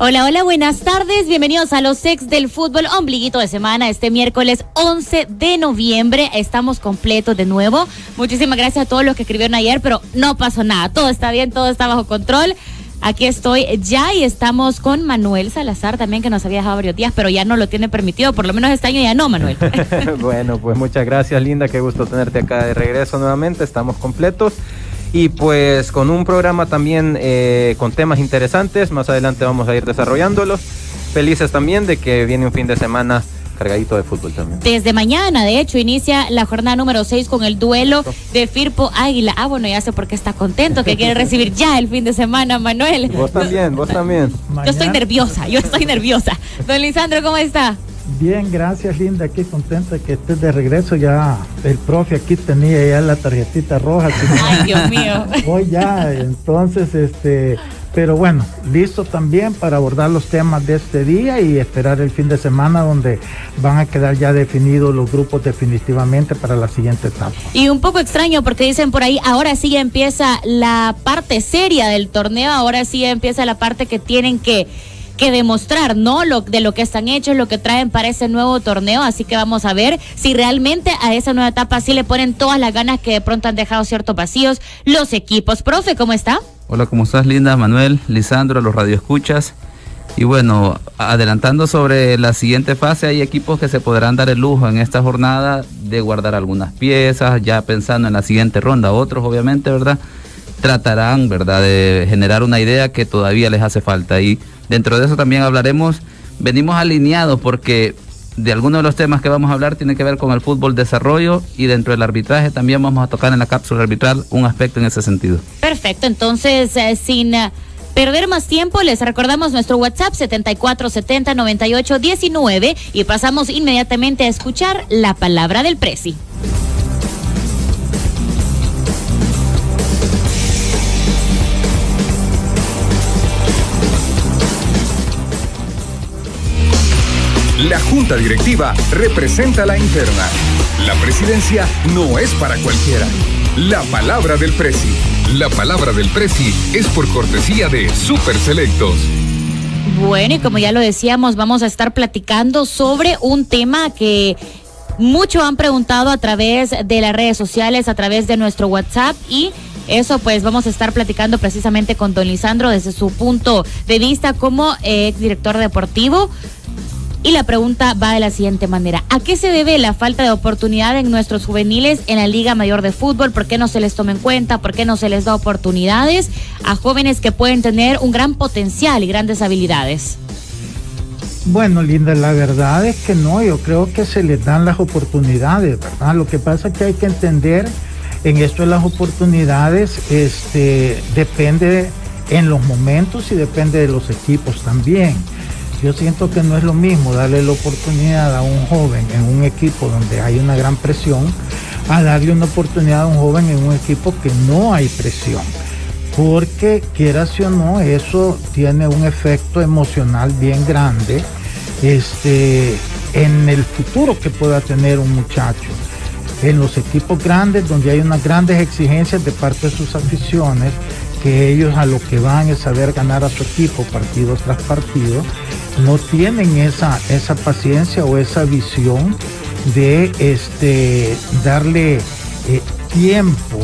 Hola, hola, buenas tardes. Bienvenidos a los ex del fútbol ombliguito de semana. Este miércoles 11 de noviembre estamos completos de nuevo. Muchísimas gracias a todos los que escribieron ayer, pero no pasó nada. Todo está bien, todo está bajo control. Aquí estoy ya y estamos con Manuel Salazar también, que nos había dejado varios días, pero ya no lo tiene permitido. Por lo menos este año ya no, Manuel. bueno, pues muchas gracias, Linda. Qué gusto tenerte acá de regreso nuevamente. Estamos completos y pues con un programa también eh, con temas interesantes. Más adelante vamos a ir desarrollándolos. Felices también de que viene un fin de semana cargadito de fútbol también. Desde mañana, de hecho, inicia la jornada número 6 con el duelo de Firpo Águila. Ah, bueno, ya sé por qué está contento, que quiere recibir ya el fin de semana, Manuel. Vos también, vos también. Yo estoy nerviosa, yo estoy nerviosa. Don Lisandro, ¿cómo está? Bien, gracias Linda, aquí contenta que estés de regreso ya. El profe aquí tenía ya la tarjetita roja. Ay, Dios mío. Hoy ya, entonces, este, pero bueno, listo también para abordar los temas de este día y esperar el fin de semana donde van a quedar ya definidos los grupos definitivamente para la siguiente etapa. Y un poco extraño porque dicen por ahí, ahora sí empieza la parte seria del torneo, ahora sí empieza la parte que tienen que que demostrar, ¿no? Lo, de lo que están hechos, lo que traen para ese nuevo torneo. Así que vamos a ver si realmente a esa nueva etapa sí le ponen todas las ganas que de pronto han dejado ciertos vacíos los equipos. Profe, ¿cómo está? Hola, ¿cómo estás, Linda? Manuel, Lisandro, los radioescuchas. Y bueno, adelantando sobre la siguiente fase, hay equipos que se podrán dar el lujo en esta jornada de guardar algunas piezas, ya pensando en la siguiente ronda. Otros, obviamente, ¿verdad? Tratarán, ¿verdad?, de generar una idea que todavía les hace falta. Y Dentro de eso también hablaremos, venimos alineados porque de algunos de los temas que vamos a hablar tiene que ver con el fútbol desarrollo y dentro del arbitraje también vamos a tocar en la cápsula arbitral un aspecto en ese sentido. Perfecto, entonces eh, sin eh, perder más tiempo les recordamos nuestro WhatsApp 74709819 y pasamos inmediatamente a escuchar la palabra del Presi. La Junta Directiva representa la interna. La presidencia no es para cualquiera. La palabra del Presi. La palabra del Presi es por cortesía de Super Selectos. Bueno, y como ya lo decíamos, vamos a estar platicando sobre un tema que mucho han preguntado a través de las redes sociales, a través de nuestro WhatsApp y eso pues vamos a estar platicando precisamente con don Lisandro desde su punto de vista como ex director deportivo. Y la pregunta va de la siguiente manera. ¿A qué se debe la falta de oportunidad en nuestros juveniles en la Liga Mayor de Fútbol? ¿Por qué no se les toma en cuenta? ¿Por qué no se les da oportunidades a jóvenes que pueden tener un gran potencial y grandes habilidades? Bueno, Linda, la verdad es que no, yo creo que se les dan las oportunidades, ¿verdad? Lo que pasa es que hay que entender en esto de las oportunidades, este, depende en los momentos y depende de los equipos también. Yo siento que no es lo mismo darle la oportunidad a un joven en un equipo donde hay una gran presión a darle una oportunidad a un joven en un equipo que no hay presión. Porque quieras o no, eso tiene un efecto emocional bien grande este, en el futuro que pueda tener un muchacho. En los equipos grandes, donde hay unas grandes exigencias de parte de sus aficiones, que ellos a lo que van es saber ganar a su equipo partido tras partido, no tienen esa, esa paciencia o esa visión de este, darle eh, tiempo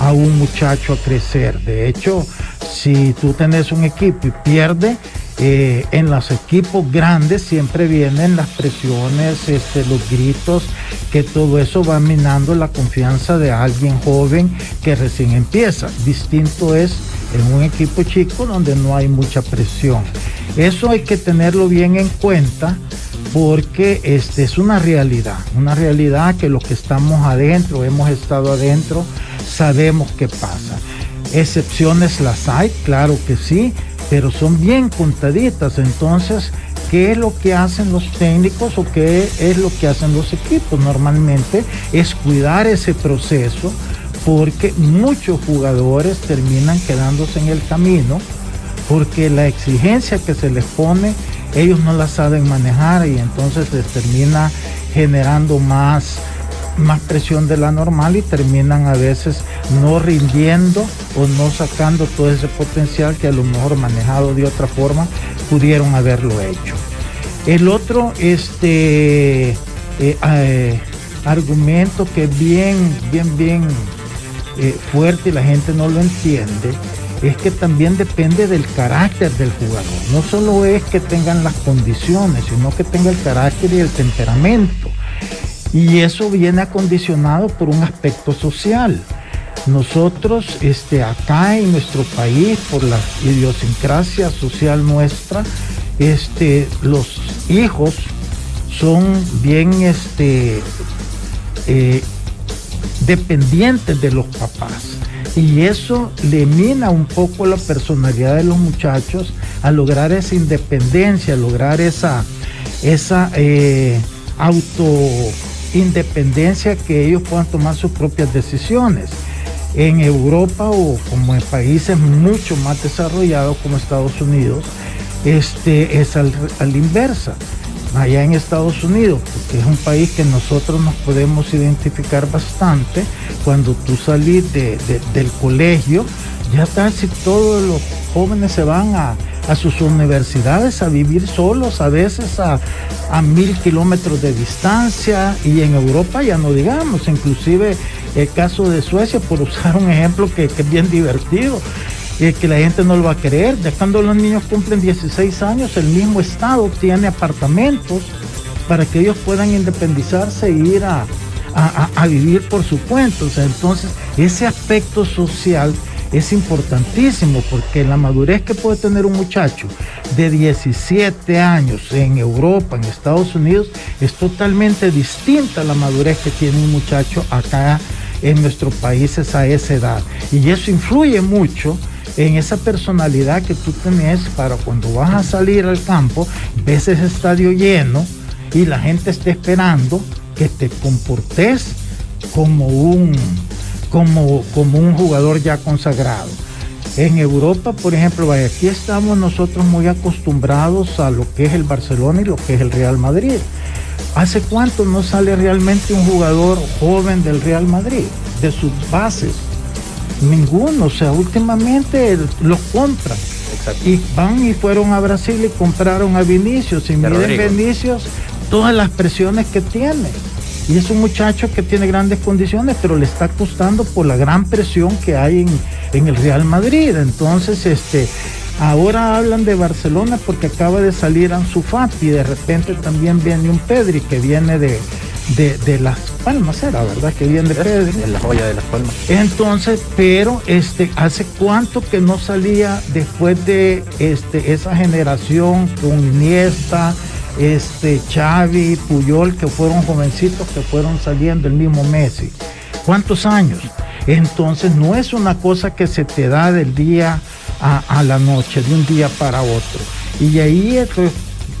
a un muchacho a crecer. De hecho, si tú tenés un equipo y pierde, eh, en los equipos grandes siempre vienen las presiones, este, los gritos, que todo eso va minando la confianza de alguien joven que recién empieza. Distinto es en un equipo chico donde no hay mucha presión. Eso hay que tenerlo bien en cuenta porque este es una realidad, una realidad que los que estamos adentro, hemos estado adentro, sabemos qué pasa. Excepciones las hay, claro que sí, pero son bien contaditas. Entonces, ¿qué es lo que hacen los técnicos o qué es lo que hacen los equipos? Normalmente es cuidar ese proceso porque muchos jugadores terminan quedándose en el camino porque la exigencia que se les pone ellos no la saben manejar y entonces les termina generando más, más presión de la normal y terminan a veces no rindiendo o no sacando todo ese potencial que a lo mejor manejado de otra forma pudieron haberlo hecho. El otro este, eh, eh, argumento que bien, bien, bien eh, fuerte y la gente no lo entiende es que también depende del carácter del jugador. No solo es que tengan las condiciones, sino que tenga el carácter y el temperamento. Y eso viene acondicionado por un aspecto social. Nosotros este, acá en nuestro país, por la idiosincrasia social nuestra, este, los hijos son bien este, eh, dependientes de los papás. Y eso le mina un poco la personalidad de los muchachos a lograr esa independencia, a lograr esa, esa eh, autoindependencia que ellos puedan tomar sus propias decisiones. En Europa o como en países mucho más desarrollados como Estados Unidos, este es al, al inversa allá en Estados Unidos, porque es un país que nosotros nos podemos identificar bastante. Cuando tú salís de, del colegio, ya casi todos los jóvenes se van a, sus universidades a vivir solos, a veces a, mil kilómetros de distancia, y en Europa ya no digamos, inclusive el caso de Suecia, por usar un ejemplo que, es bien divertido que la gente no lo va a creer. Ya cuando los niños cumplen 16 años, el mismo Estado tiene apartamentos para que ellos puedan independizarse e ir a, vivir por su cuenta. entonces, ese aspecto social es importantísimo porque la madurez que puede tener un muchacho de 17 años en Europa, en Estados Unidos, es totalmente distinta a la madurez que tiene un muchacho acá en nuestros países a esa edad. Y eso influye mucho en esa personalidad que tú tenés para cuando vas a salir al campo, ves ese estadio lleno y la gente está esperando que te comportes como un, como, como un jugador ya consagrado. En Europa, por ejemplo, aquí estamos nosotros muy acostumbrados a lo que es el Barcelona y lo que es el Real Madrid. ¿Hace cuánto no sale realmente un jugador joven del Real Madrid, de sus bases? Ninguno, o sea, últimamente los compran. Y van y fueron a Brasil y compraron a Vinicius. Y miren Vinicius todas las presiones que tiene. Y es un muchacho que tiene grandes condiciones, pero le está costando por la gran presión que hay en, en el Real Madrid. Entonces, este, ahora hablan de Barcelona porque acaba de salir Ansu Fati y de repente también viene un Pedri que viene de, de, Las Palmas, era verdad que viene de Pedri. En la joya de Las Palmas. Entonces, pero este, ¿hace cuánto que no salía después de este, esa generación con Iniesta? Este Xavi, Puyol, que fueron jovencitos que fueron saliendo el mismo Messi. ¿Cuántos años? Entonces no es una cosa que se te da del día a, la noche, de un día para otro. Y ahí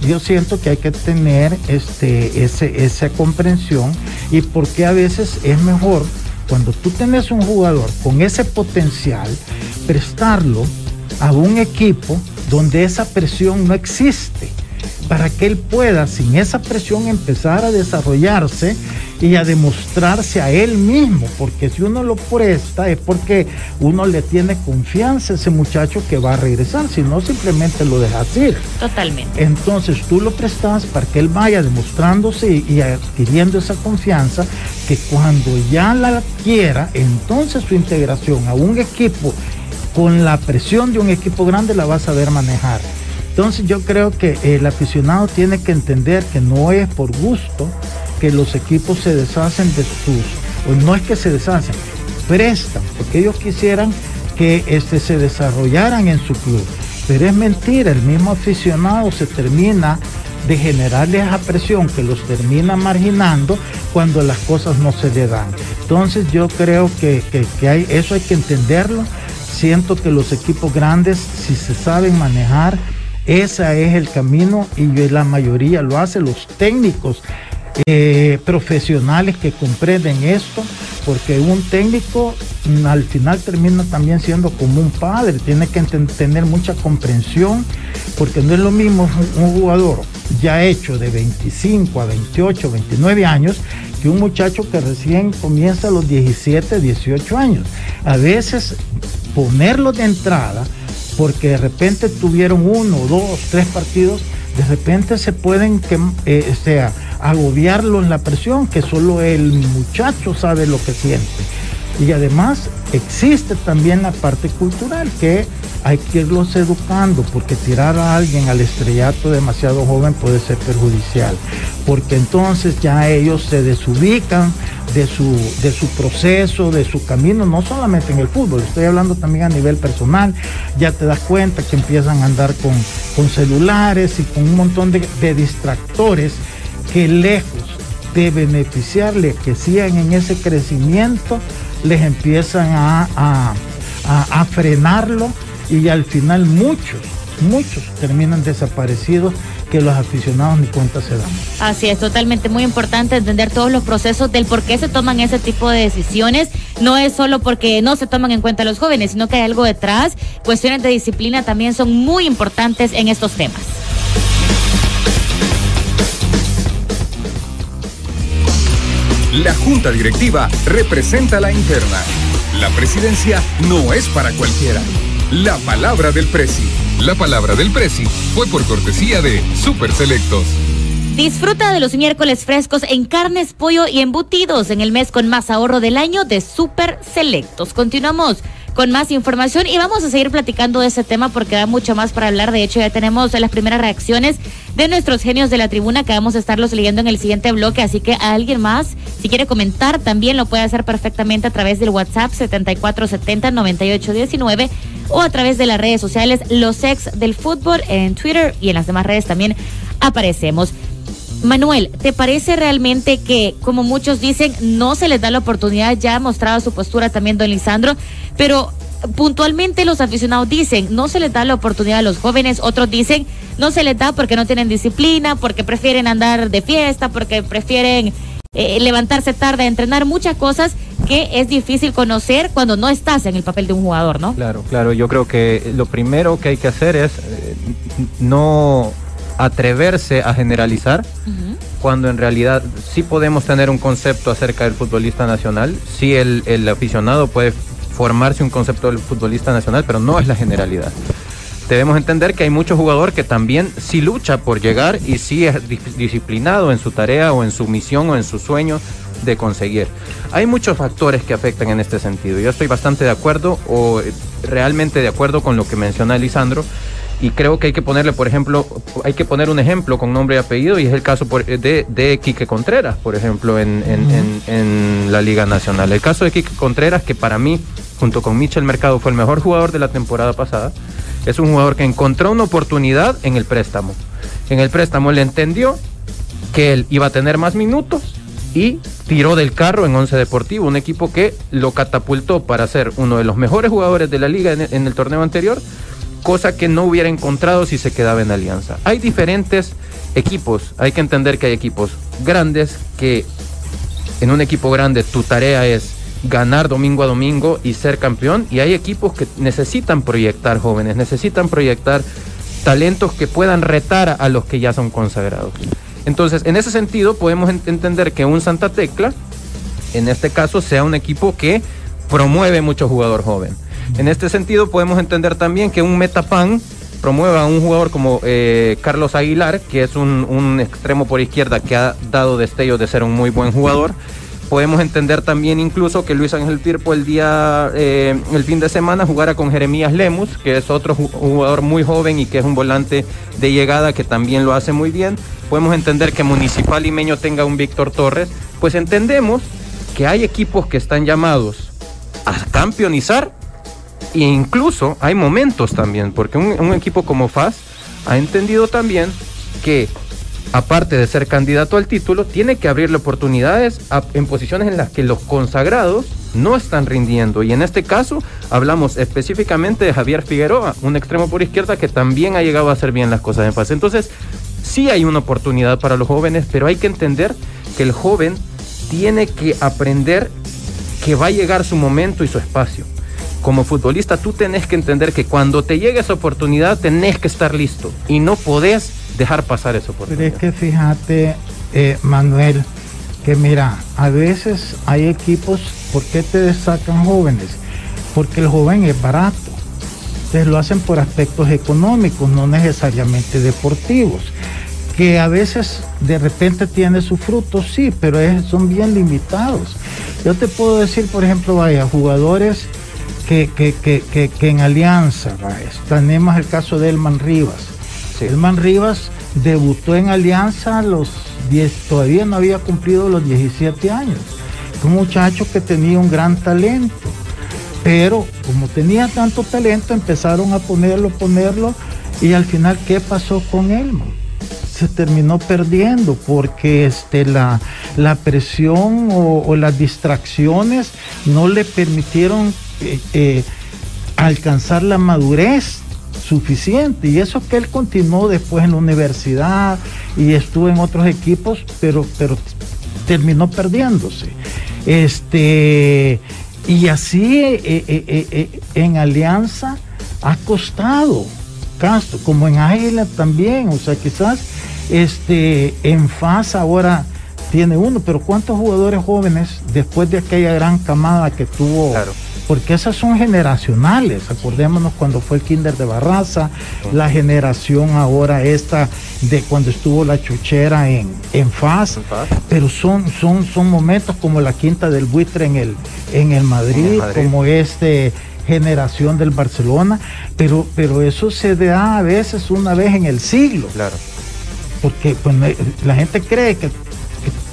yo siento que hay que tener este, ese, esa comprensión y porque a veces es mejor cuando tú tienes un jugador con ese potencial, prestarlo a un equipo donde esa presión no existe para que él pueda, sin esa presión, empezar a desarrollarse y a demostrarse a él mismo, porque si uno lo presta es porque uno le tiene confianza a ese muchacho que va a regresar, si no simplemente lo dejas ir. Totalmente. Entonces tú lo prestas para que él vaya demostrándose y adquiriendo esa confianza que cuando ya la adquiera, entonces su integración a un equipo con la presión de un equipo grande la va a saber manejar. Entonces yo creo que el aficionado tiene que entender que no es por gusto que los equipos se deshacen de sus, o no es que se deshacen, prestan, porque ellos quisieran que este, se desarrollaran en su club. Pero es mentira, el mismo aficionado se termina de generarle esa presión que los termina marginando cuando las cosas no se le dan. Entonces yo creo que, que hay, eso hay que entenderlo. Siento que los equipos grandes, si se saben manejar, ese es el camino y la mayoría lo hace, los técnicos eh, profesionales que comprenden esto, porque un técnico mm, al final termina también siendo como un padre, tiene que tener mucha comprensión, porque no es lo mismo un, jugador ya hecho de 25 a 28, 29 años, que un muchacho que recién comienza a los 17, 18 años. A veces ponerlo de entrada, porque de repente tuvieron uno, dos, tres partidos, de repente se pueden que, eh, sea, la presión, que solo el muchacho sabe lo que siente. Y además existe también la parte cultural que hay que irlos educando porque tirar a alguien al estrellato demasiado joven puede ser perjudicial, porque entonces ya ellos se desubican de su, de su proceso, de su camino, no solamente en el fútbol, estoy hablando también a nivel personal, ya te das cuenta que empiezan a andar con, con celulares y con un montón de, distractores que lejos de beneficiarles, que sigan en ese crecimiento, les empiezan a, a, a, frenarlo y al final muchos, muchos terminan desaparecidos que los aficionados ni cuenta se dan. Así es, totalmente muy importante entender todos los procesos del por qué se toman ese tipo de decisiones. No es solo porque no se toman en cuenta los jóvenes, sino que hay algo detrás. Cuestiones de disciplina también son muy importantes en estos temas. La Junta Directiva representa la interna. La presidencia no es para cualquiera. La palabra del Presi. La palabra del Presi fue por cortesía de Super Selectos. Disfruta de los miércoles frescos en carnes, pollo y embutidos en el mes con más ahorro del año de Super Selectos. Continuamos con más información y vamos a seguir platicando de ese tema porque da mucho más para hablar. De hecho, ya tenemos las primeras reacciones de nuestros genios de la tribuna que vamos a estarlos leyendo en el siguiente bloque. Así que a alguien más, si quiere comentar, también lo puede hacer perfectamente a través del WhatsApp 7470-9819 o a través de las redes sociales Los Ex del Fútbol en Twitter y en las demás redes también aparecemos. Manuel, ¿te parece realmente que, como muchos dicen, no se les da la oportunidad? Ya ha mostrado su postura también don Lisandro, pero puntualmente los aficionados dicen, no se les da la oportunidad a los jóvenes, otros dicen, no se les da porque no tienen disciplina, porque prefieren andar de fiesta, porque prefieren eh, levantarse tarde entrenar, muchas cosas que es difícil conocer cuando no estás en el papel de un jugador, ¿no? Claro, claro, yo creo que lo primero que hay que hacer es eh, no atreverse a generalizar, cuando en realidad sí podemos tener un concepto acerca del futbolista nacional, sí el, el aficionado puede formarse un concepto del futbolista nacional, pero no es la generalidad debemos entender que hay muchos jugadores que también sí lucha por llegar y sí es disciplinado en su tarea o en su misión o en su sueño de conseguir. Hay muchos factores que afectan en este sentido. Yo estoy bastante de acuerdo o eh, realmente de acuerdo con lo que menciona Lisandro y creo que hay que ponerle, por ejemplo, hay que poner un ejemplo con nombre y apellido y es el caso de, de Quique Contreras, por ejemplo, en, en, la Liga Nacional. El caso de Quique Contreras, que para mí, junto con Michel Mercado, fue el mejor jugador de la temporada pasada, es un jugador que encontró una oportunidad en el préstamo. En el préstamo le entendió que él iba a tener más minutos y tiró del carro en Once Deportivo, un equipo que lo catapultó para ser uno de los mejores jugadores de la liga en el torneo anterior cosa que no hubiera encontrado si se quedaba en Alianza. Hay diferentes equipos, hay que entender que hay equipos grandes que en un equipo grande tu tarea es ganar domingo a domingo y ser campeón y hay equipos que necesitan proyectar jóvenes, necesitan proyectar talentos que puedan retar a los que ya son consagrados. Entonces, en ese sentido, podemos entender que un Santa Tecla, en este caso, sea un equipo que promueve mucho jugador joven. En este sentido, podemos entender también que un Metapan promueva a un jugador como eh, Carlos Aguilar, que es un, extremo por izquierda que ha dado destellos de ser un muy buen jugador. Podemos entender también incluso que Luis Ángel Tirpo el día, eh, el fin de semana jugara con Jeremías Lemus, que es otro jugador muy joven y que es un volante de llegada que también lo hace muy bien. Podemos entender que Municipal Limeño tenga un Víctor Torres. Pues entendemos que hay equipos que están llamados a campeonizar e incluso hay momentos también, porque un, equipo como FAS ha entendido también que aparte de ser candidato al título, tiene que abrirle oportunidades en posiciones en las que los consagrados no están rindiendo. Y en este caso hablamos específicamente de Javier Figueroa, un extremo por izquierda que también ha llegado a hacer bien las cosas en fase. Entonces, sí hay una oportunidad para los jóvenes, pero hay que entender que el joven tiene que aprender que va a llegar su momento y su espacio. Como futbolista tú tenés que entender que cuando te llegue esa oportunidad tenés que estar listo y no podés dejar pasar esa oportunidad. Pero es que fíjate, eh, Manuel, que mira, a veces hay equipos, ¿por qué te destacan jóvenes? Porque el joven es barato. Entonces lo hacen por aspectos económicos, no necesariamente deportivos. Que a veces de repente tiene sus frutos, sí, pero son bien limitados. Yo te puedo decir, por ejemplo, vaya, jugadores que, que, en Alianza, tenemos el caso de Elman Rivas. Elman Rivas debutó en Alianza a los 10, todavía no había cumplido los 17 años. Un muchacho que tenía un gran talento, pero como tenía tanto talento empezaron a ponerlo, ponerlo y al final, ¿qué pasó con él? Se terminó perdiendo porque este, la, la presión o, las distracciones no le permitieron eh, eh, alcanzar la madurez suficiente. Y eso que él continuó después en la universidad y estuvo en otros equipos, pero, pero terminó perdiéndose. Este, y así eh, en Alianza ha costado Castro, como en Águila también. O sea, quizás este, en FAS ahora tiene uno, pero ¿cuántos jugadores jóvenes después de aquella gran camada que tuvo? Porque esas son generacionales. Acordémonos cuando fue el Kinder de Barraza, la generación ahora esta de cuando estuvo la chuchera en, en FAS, pero son, son, son momentos como la quinta del buitre en el, en el Madrid, como este generación del Barcelona, pero, pero eso se da a veces una vez en el siglo. Claro. Porque pues, la gente cree que,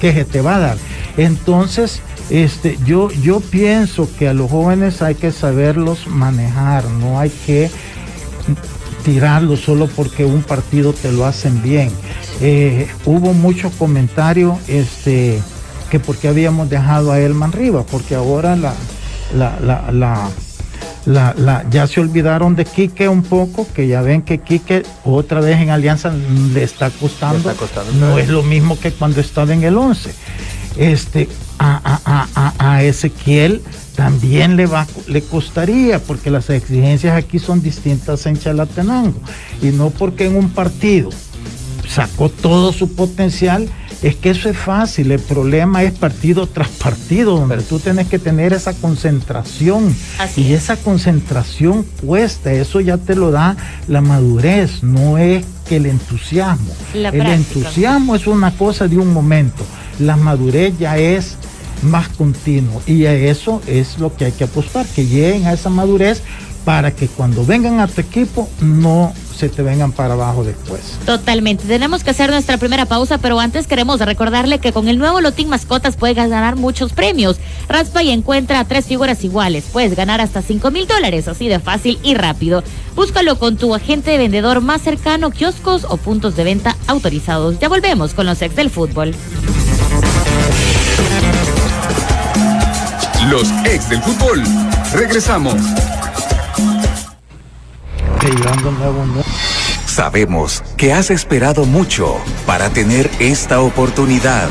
que se te va a dar. Entonces, este, yo, yo pienso que a los jóvenes hay que saberlos manejar, no hay que tirarlos solo porque un partido te lo hacen bien. Eh, hubo mucho comentario este, que porque habíamos dejado a Elman Riva, porque ahora la, la, la, ya se olvidaron de Quique un poco, que ya ven que Quique otra vez en Alianza le está costando, no es lo mismo que cuando estaba en el 11. Este, a, Ezequiel también le, va, le costaría, porque las exigencias aquí son distintas en Chalatenango. Y no porque en un partido sacó todo su potencial, es que eso es fácil. El problema es partido tras partido, donde tú tienes que tener esa concentración. y esa concentración cuesta, eso ya te lo da la madurez, no es que el entusiasmo. el entusiasmo es una cosa de un momento, la madurez ya es más continuo. Y a eso es lo que hay que apostar, que lleguen a esa madurez para que cuando vengan a tu equipo no se te vengan para abajo después. Totalmente. Tenemos que hacer nuestra primera pausa, pero antes queremos recordarle que con el nuevo Lotín Mascotas puedes ganar muchos premios. Raspa y encuentra tres figuras iguales. Puedes ganar hasta 5 mil dólares, así de fácil y rápido. Búscalo con tu agente de vendedor más cercano, kioscos o puntos de venta autorizados. Ya volvemos con los ex del fútbol. Los ex del fútbol. Regresamos. Sabemos que has esperado mucho para tener esta oportunidad.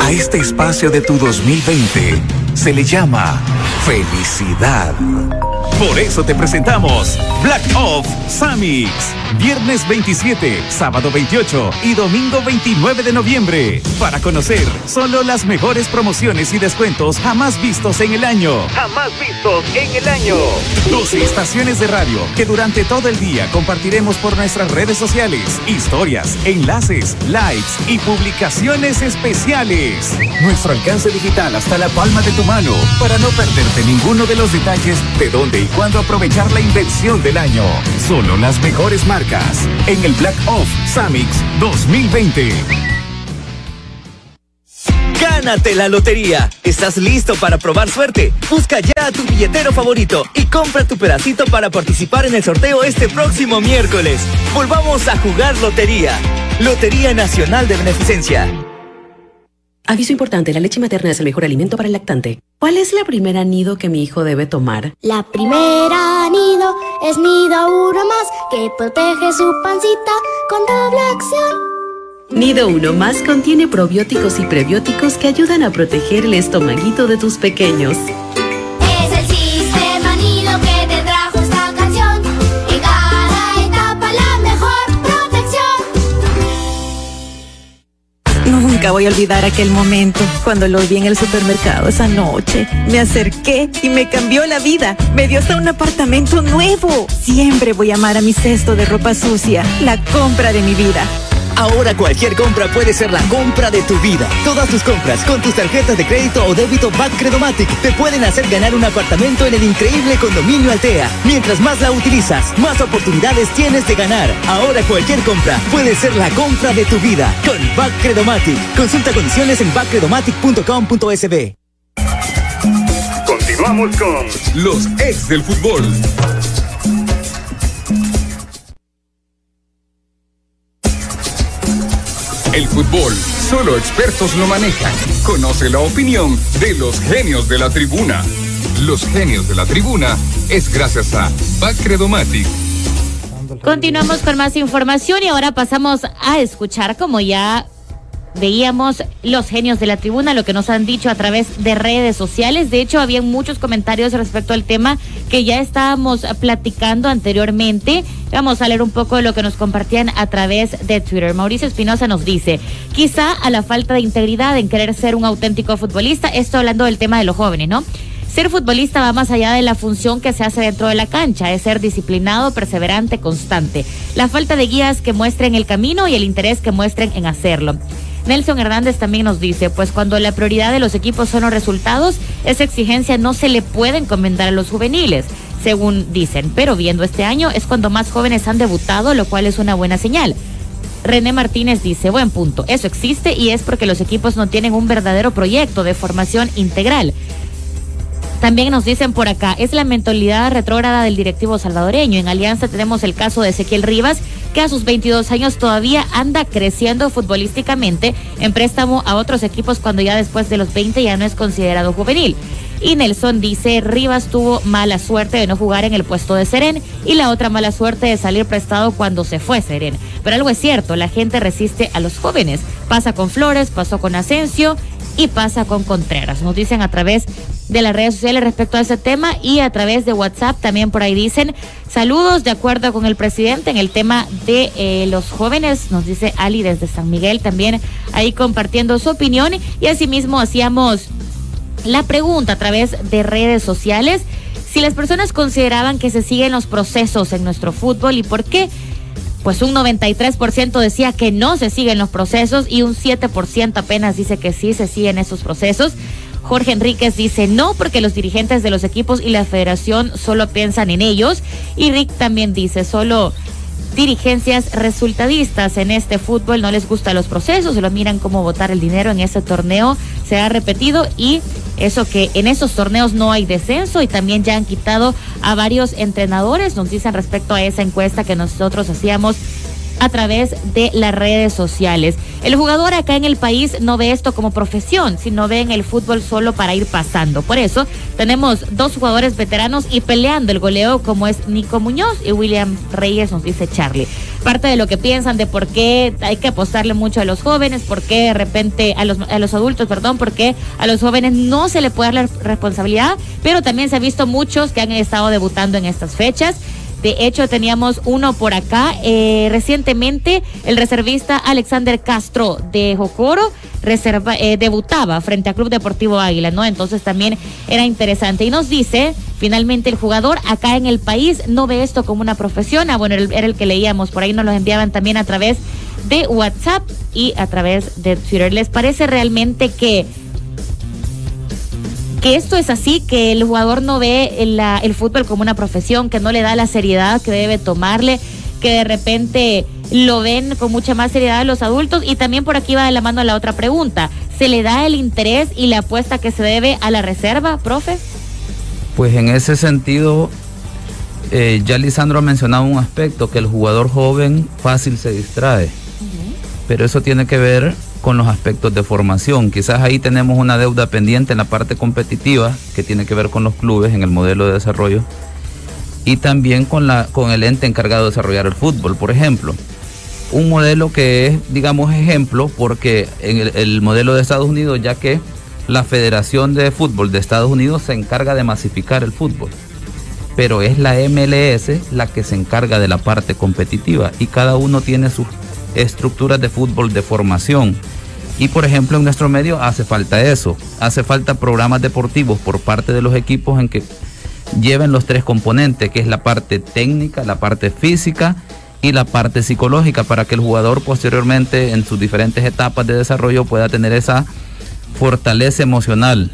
A este espacio de tu 2020 se le llama felicidad. Por eso te presentamos Black Off Samix. Viernes 27, sábado 28 y domingo 29 de noviembre. Para conocer solo las mejores promociones y descuentos jamás vistos en el año. Jamás vistos en el año. 12 estaciones de radio que durante todo el día compartiremos por nuestras redes sociales. Historias, enlaces, lives y publicaciones especiales. Nuestro alcance digital hasta la palma de tu mano para no perderte ninguno de los detalles de dónde y cuándo aprovechar la inversión del año. Solo las mejores marcas en el Black Off Samix 2020. Gánate la lotería. ¿Estás listo para probar suerte? Busca ya a tu billetero favorito y compra tu pedacito para participar en el sorteo este próximo miércoles. Volvamos a jugar lotería. Lotería Nacional de Beneficencia. Aviso importante, la leche materna es el mejor alimento para el lactante. ¿Cuál es la primera nido que mi hijo debe tomar? La primera nido es nido uno más que protege su pancita con doble acción. Nido uno más contiene probióticos y prebióticos que ayudan a proteger el estomaguito de tus pequeños. Voy a olvidar aquel momento cuando lo vi en el supermercado esa noche. Me acerqué y me cambió la vida. Me dio hasta un apartamento nuevo. Siempre voy a amar a mi cesto de ropa sucia, la compra de mi vida. Ahora cualquier compra puede ser la compra de tu vida. Todas tus compras con tus tarjetas de crédito o débito Back Credomatic te pueden hacer ganar un apartamento en el increíble condominio Altea. Mientras más la utilizas, más oportunidades tienes de ganar. Ahora cualquier compra puede ser la compra de tu vida con Back Credomatic. Consulta condiciones en backcredomatic.com.sb. Continuamos con los ex del fútbol. El fútbol, solo expertos lo manejan. Conoce la opinión de los genios de la tribuna. Los genios de la tribuna es gracias a Bacredomatic. Continuamos con más información y ahora pasamos a escuchar, como ya veíamos los genios de la tribuna, lo que nos han dicho a través de redes sociales. De hecho, había muchos comentarios respecto al tema que ya estábamos platicando anteriormente. Vamos a leer un poco de lo que nos compartían a través de Twitter. Mauricio Espinosa nos dice, quizá a la falta de integridad en querer ser un auténtico futbolista, esto hablando del tema de los jóvenes, ¿no? Ser futbolista va más allá de la función que se hace dentro de la cancha, es ser disciplinado, perseverante, constante. La falta de guías que muestren el camino y el interés que muestren en hacerlo. Nelson Hernández también nos dice, pues cuando la prioridad de los equipos son los resultados, esa exigencia no se le puede encomendar a los juveniles, según dicen, pero viendo este año es cuando más jóvenes han debutado, lo cual es una buena señal. René Martínez dice, buen punto, eso existe y es porque los equipos no tienen un verdadero proyecto de formación integral. También nos dicen por acá, es la mentalidad retrógrada del directivo salvadoreño. En Alianza tenemos el caso de Ezequiel Rivas, que a sus 22 años todavía anda creciendo futbolísticamente en préstamo a otros equipos cuando ya después de los 20 ya no es considerado juvenil. Y Nelson dice, Rivas tuvo mala suerte de no jugar en el puesto de Seren y la otra mala suerte de salir prestado cuando se fue Seren. Pero algo es cierto, la gente resiste a los jóvenes. Pasa con Flores, pasó con Asensio y pasa con Contreras. Nos dicen a través de las redes sociales respecto a ese tema y a través de WhatsApp también por ahí dicen saludos de acuerdo con el presidente en el tema de eh, los jóvenes, nos dice Ali desde San Miguel también ahí compartiendo su opinión y asimismo hacíamos la pregunta a través de redes sociales si las personas consideraban que se siguen los procesos en nuestro fútbol y por qué pues un 93% decía que no se siguen los procesos y un 7% apenas dice que sí se siguen esos procesos. Jorge Enríquez dice no porque los dirigentes de los equipos y la federación solo piensan en ellos. Y Rick también dice solo dirigencias resultadistas en este fútbol no les gustan los procesos, se lo miran cómo votar el dinero en ese torneo se ha repetido y eso que en esos torneos no hay descenso y también ya han quitado a varios entrenadores, nos dicen respecto a esa encuesta que nosotros hacíamos a través de las redes sociales. El jugador acá en el país no ve esto como profesión, sino ve en el fútbol solo para ir pasando. Por eso tenemos dos jugadores veteranos y peleando el goleo como es Nico Muñoz y William Reyes, nos dice Charlie. Parte de lo que piensan de por qué hay que apostarle mucho a los jóvenes, por qué de repente a los, a los adultos, perdón, por qué a los jóvenes no se le puede dar la responsabilidad, pero también se ha visto muchos que han estado debutando en estas fechas. De hecho, teníamos uno por acá. Eh, recientemente, el reservista Alexander Castro de Jocoro reserva, eh, debutaba frente a Club Deportivo Águila, ¿no? Entonces también era interesante. Y nos dice, finalmente, el jugador acá en el país no ve esto como una profesión. Ah, bueno, era el que leíamos, por ahí nos lo enviaban también a través de WhatsApp y a través de Twitter. ¿Les parece realmente que que esto es así, que el jugador no ve el, el fútbol como una profesión, que no le da la seriedad que debe tomarle, que de repente lo ven con mucha más seriedad a los adultos. Y también por aquí va de la mano la otra pregunta. ¿Se le da el interés y la apuesta que se debe a la reserva, profe? Pues en ese sentido, eh, ya Lisandro ha mencionado un aspecto, que el jugador joven fácil se distrae. Pero eso tiene que ver con los aspectos de formación. Quizás ahí tenemos una deuda pendiente en la parte competitiva que tiene que ver con los clubes en el modelo de desarrollo y también con, la, con el ente encargado de desarrollar el fútbol, por ejemplo. Un modelo que es, digamos, ejemplo porque en el, el modelo de Estados Unidos, ya que la Federación de Fútbol de Estados Unidos se encarga de masificar el fútbol, pero es la MLS la que se encarga de la parte competitiva y cada uno tiene sus estructuras de fútbol de formación. Y por ejemplo en nuestro medio hace falta eso, hace falta programas deportivos por parte de los equipos en que lleven los tres componentes, que es la parte técnica, la parte física y la parte psicológica, para que el jugador posteriormente en sus diferentes etapas de desarrollo pueda tener esa fortaleza emocional.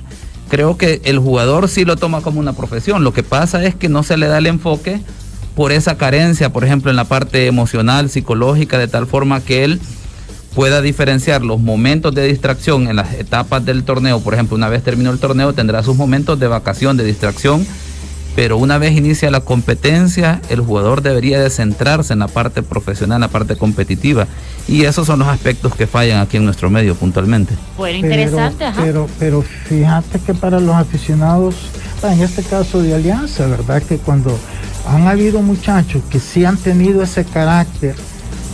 Creo que el jugador sí lo toma como una profesión, lo que pasa es que no se le da el enfoque por esa carencia, por ejemplo, en la parte emocional, psicológica, de tal forma que él pueda diferenciar los momentos de distracción en las etapas del torneo. Por ejemplo, una vez terminó el torneo tendrá sus momentos de vacación, de distracción, pero una vez inicia la competencia, el jugador debería de centrarse en la parte profesional, en la parte competitiva. Y esos son los aspectos que fallan aquí en nuestro medio puntualmente. Bueno, interesante, pero, Pero, fíjate que para los aficionados, en este caso de Alianza, ¿verdad? Que cuando han habido muchachos que sí han tenido ese carácter,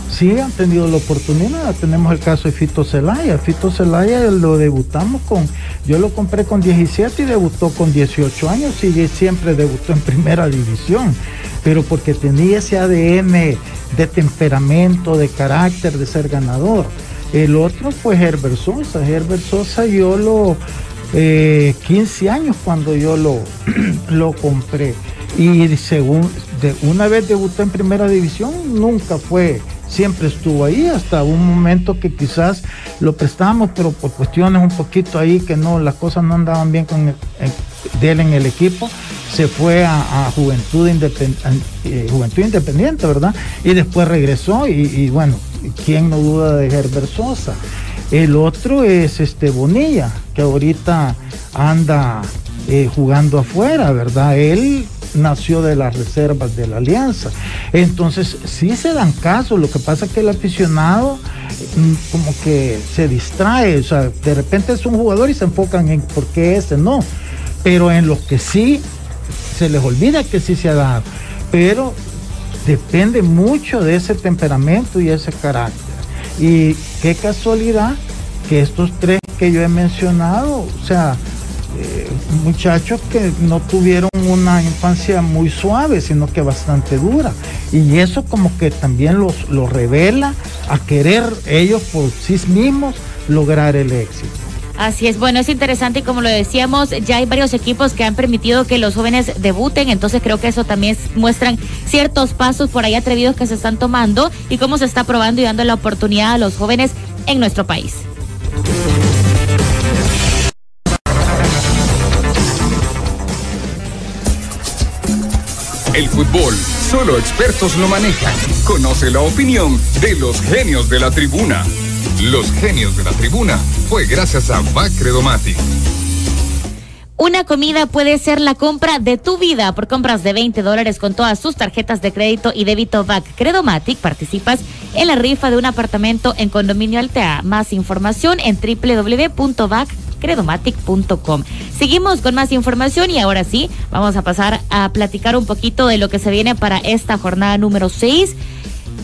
sí han tenido la oportunidad. Tenemos el caso de Fito Celaya. Fito Celaya lo debutamos con, yo lo compré con 17 y debutó con 18 años y siempre debutó en primera división, pero porque tenía ese ADN de temperamento, de carácter, de ser ganador. El otro fue Herbert Sosa. Herbert Sosa yo lo, 15 eh, años cuando yo lo, lo compré. Y según, de una vez debutó en primera división, nunca fue siempre estuvo ahí hasta un momento que quizás lo prestamos, pero por cuestiones un poquito ahí que no, las cosas no andaban bien con de él en el equipo, se fue a, Juventud, eh, Juventud Independiente, ¿verdad? Y después regresó y, bueno, ¿quién no duda de Herbert Sosa? El otro es este Bonilla, que ahorita anda eh, jugando afuera, ¿verdad? Él nació de las reservas de la alianza. Entonces, sí se dan casos, lo que pasa es que el aficionado mm, como que se distrae, o sea, de repente es un jugador y se enfocan en por qué ese no, pero en los que sí, se les olvida que sí se ha dado, pero depende mucho de ese temperamento y ese carácter. Y qué casualidad que estos tres que yo he mencionado, o sea, eh, muchachos que no tuvieron una infancia muy suave, sino que bastante dura. Y eso como que también los, los revela a querer ellos por sí mismos lograr el éxito. Así es, bueno, es interesante y como lo decíamos, ya hay varios equipos que han permitido que los jóvenes debuten, entonces creo que eso también muestran ciertos pasos por ahí atrevidos que se están tomando y cómo se está probando y dando la oportunidad a los jóvenes en nuestro país. El fútbol, solo expertos lo manejan. Conoce la opinión de los genios de la tribuna. Los genios de la tribuna fue gracias a Bacredomatic. Una comida puede ser la compra de tu vida por compras de 20 dólares con todas sus tarjetas de crédito y débito Credomatic. Participas en la rifa de un apartamento en Condominio Altea. Más información en www.bac credomatic.com. Seguimos con más información y ahora sí, vamos a pasar a platicar un poquito de lo que se viene para esta jornada número 6,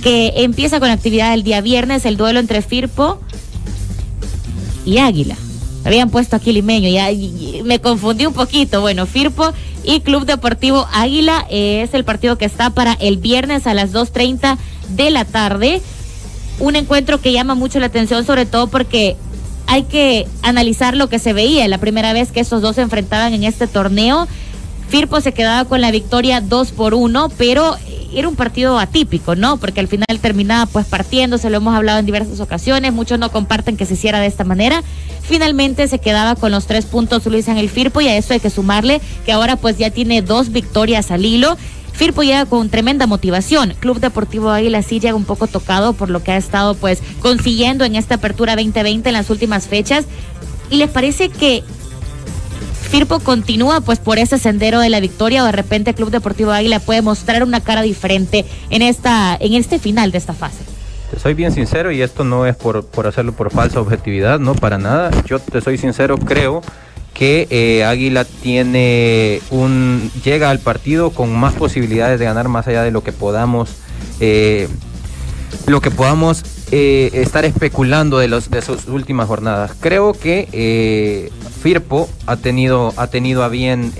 que empieza con actividad el día viernes, el duelo entre Firpo y Águila. Habían puesto aquí limeño, ya me confundí un poquito. Bueno, Firpo y Club Deportivo Águila es el partido que está para el viernes a las 2.30 de la tarde. Un encuentro que llama mucho la atención, sobre todo porque hay que analizar lo que se veía la primera vez que estos dos se enfrentaban en este torneo. Firpo se quedaba con la victoria 2 por 1, pero era un partido atípico, ¿no? Porque al final terminaba pues partiéndose, lo hemos hablado en diversas ocasiones, muchos no comparten que se hiciera de esta manera. Finalmente se quedaba con los tres puntos Luis el Firpo y a eso hay que sumarle que ahora pues ya tiene dos victorias al hilo Firpo llega con tremenda motivación. Club Deportivo Águila sí llega un poco tocado por lo que ha estado pues consiguiendo en esta apertura 2020 en las últimas fechas. ¿Y les parece que Firpo continúa pues por ese sendero de la victoria o de repente Club Deportivo Águila puede mostrar una cara diferente en esta en este final de esta fase? Te soy bien sincero y esto no es por, por hacerlo por falsa objetividad, no para nada. Yo te soy sincero, creo que eh, Águila tiene un llega al partido con más posibilidades de ganar más allá de lo que podamos eh, lo que podamos eh, estar especulando de los de sus últimas jornadas. Creo que Firpo ha tenido ha tenido a bien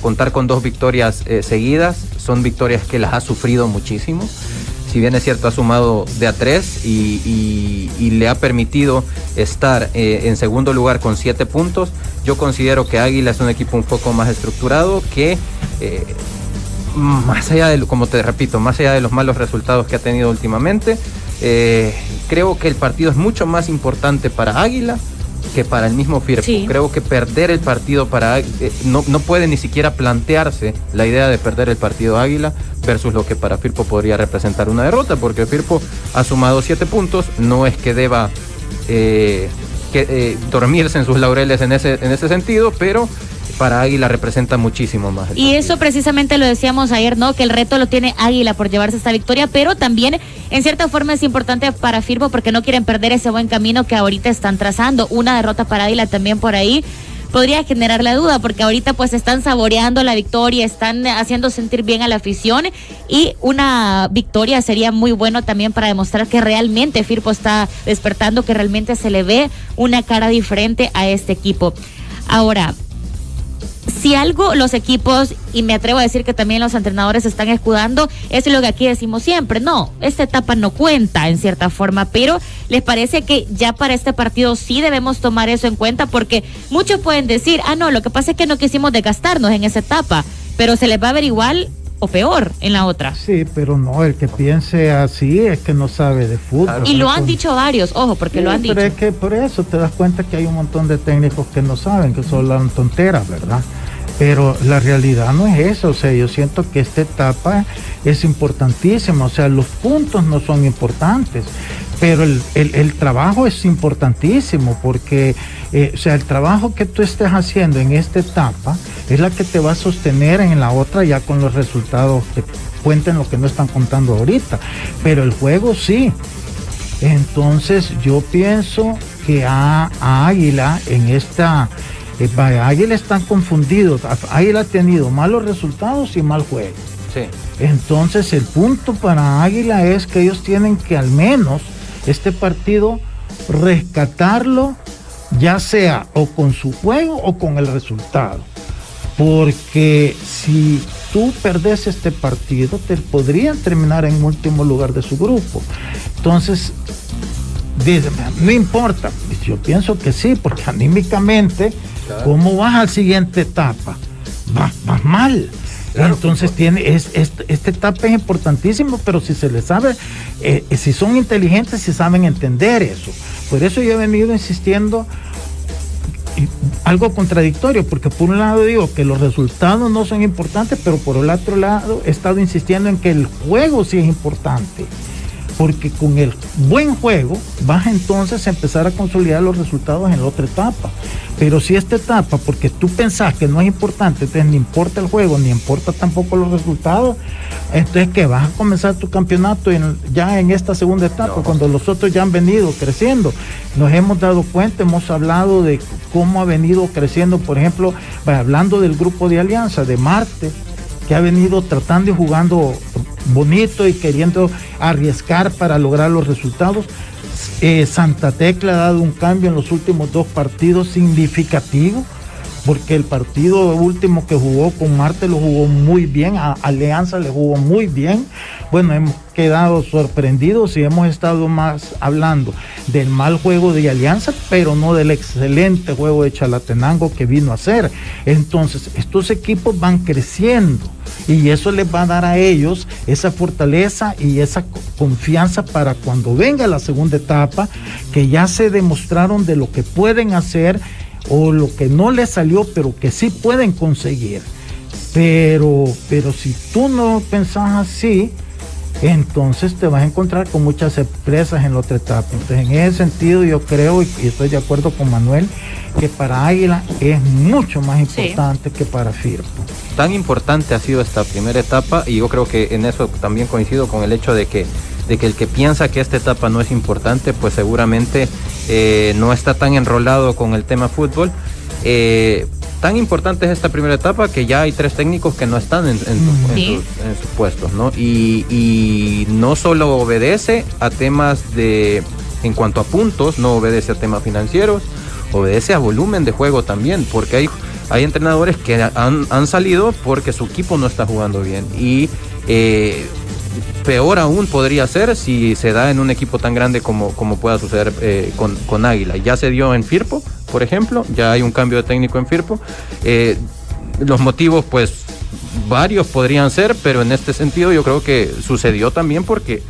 contar con dos victorias seguidas, son victorias que las ha sufrido muchísimo si bien es cierto, ha sumado de a tres y, le ha permitido estar eh, en segundo lugar con siete puntos. Yo considero que Águila es un equipo un poco más estructurado que, eh, más allá de, como te repito, más allá de los malos resultados que ha tenido últimamente, eh, creo que el partido es mucho más importante para Águila que para el mismo Firpo. Creo que perder el partido para eh, no, no puede ni siquiera plantearse la idea de perder el partido Águila versus lo que para Firpo podría representar una derrota, porque Firpo ha sumado siete puntos, no es que deba eh, que, eh, dormirse en sus laureles en ese, en ese sentido, pero para Águila representa muchísimo más. Y eso precisamente lo decíamos ayer, ¿no? Que el reto lo tiene Águila por llevarse esta victoria, pero también en cierta forma es importante para Firpo porque no quieren perder ese buen camino que ahorita están trazando. Una derrota para Águila también por ahí podría generar la duda, porque ahorita pues están saboreando la victoria, están haciendo sentir bien a la afición y una victoria sería muy bueno también para demostrar que realmente Firpo está despertando, que realmente se le ve una cara diferente a este equipo. Ahora, si algo los equipos, y me atrevo a decir que también los entrenadores están escudando, es lo que aquí decimos siempre, no, esta etapa no cuenta en cierta forma, pero les parece que ya para este partido sí debemos tomar eso en cuenta porque muchos pueden decir, ah, no, lo que pasa es que no quisimos desgastarnos en esa etapa, pero se les va a ver igual o peor en la otra. Sí, pero no, el que piense así es que no sabe de fútbol. Y lo han dicho varios, ojo, porque lo han dicho. Pero es que por eso te das cuenta que hay un montón de técnicos que no saben, que son las tonteras, ¿verdad? Pero la realidad no es eso, o sea, yo siento que esta etapa es importantísima, o sea, los puntos no son importantes, pero el, trabajo es importantísimo porque, eh, o sea, el trabajo que tú estés haciendo en esta etapa es la que te va a sostener en la otra ya con los resultados que cuenten lo que no están contando ahorita, pero el juego sí. Entonces yo pienso que a Águila en esta Águila están confundidos. Águila ha tenido malos resultados y mal juego. Entonces el punto para Águila es que ellos tienen que al menos este partido rescatarlo, ya sea o con su juego o con el resultado. Porque si tú perdes este partido, te podrían terminar en último lugar de su grupo. Entonces, no importa. Yo pienso que sí, porque anímicamente ¿Cómo vas a la siguiente etapa? Vas, mal. Entonces tiene, es, esta etapa es importantísima, pero si se le sabe, eh, si son inteligentes, si saben entender eso. Por eso yo he venido insistiendo algo contradictorio, porque por un lado digo que los resultados no son importantes, pero por el otro lado he estado insistiendo en que el juego sí es importante porque con el buen juego vas entonces a empezar a consolidar los resultados en la otra etapa. Pero si esta etapa, porque tú pensás que no es importante, entonces ni importa el juego, ni importa tampoco los resultados, entonces que vas a comenzar tu campeonato ya en esta segunda etapa, cuando los otros ya han venido creciendo. Nos hemos dado cuenta, hemos hablado de cómo ha venido creciendo, por ejemplo, hablando del grupo de alianza de Marte, que ha venido tratando y jugando bonito y queriendo arriesgar para lograr los resultados. Eh, Santa Tecla ha dado un cambio en los últimos dos partidos significativo, porque el partido último que jugó con Marte lo jugó muy bien, a Alianza le jugó muy bien. Bueno, hemos quedado sorprendidos y hemos estado más hablando del mal juego de Alianza, pero no del excelente juego de Chalatenango que vino a hacer. Entonces, estos equipos van creciendo y eso les va a dar a ellos esa fortaleza y esa confianza para cuando venga la segunda etapa, que ya se demostraron de lo que pueden hacer o lo que no les salió, pero que sí pueden conseguir. Pero, pero si tú no pensás así, entonces te vas a encontrar con muchas sorpresas en la otra etapa. Entonces, en ese sentido, yo creo y, estoy de acuerdo con Manuel que para Águila es mucho más importante que para Firpo. Tan importante ha sido esta primera etapa y yo creo que en eso también coincido con el hecho de que de que el que piensa que esta etapa no es importante, pues seguramente eh, no está tan enrolado con el tema fútbol. Eh, tan importante es esta primera etapa que ya hay tres técnicos que no están en, sus, puestos, ¿no? Y, no solo obedece a temas de, en cuanto a puntos, no obedece a temas financieros, obedece a volumen de juego también, porque hay, hay entrenadores que han, salido porque su equipo no está jugando bien. Y eh, peor aún podría ser si se da en un equipo tan grande como, como pueda suceder eh, con, con, Águila. Ya se dio en Firpo, por ejemplo, ya hay un cambio de técnico en Firpo. Eh, los motivos, pues, varios podrían ser, pero en este sentido yo creo que sucedió también porque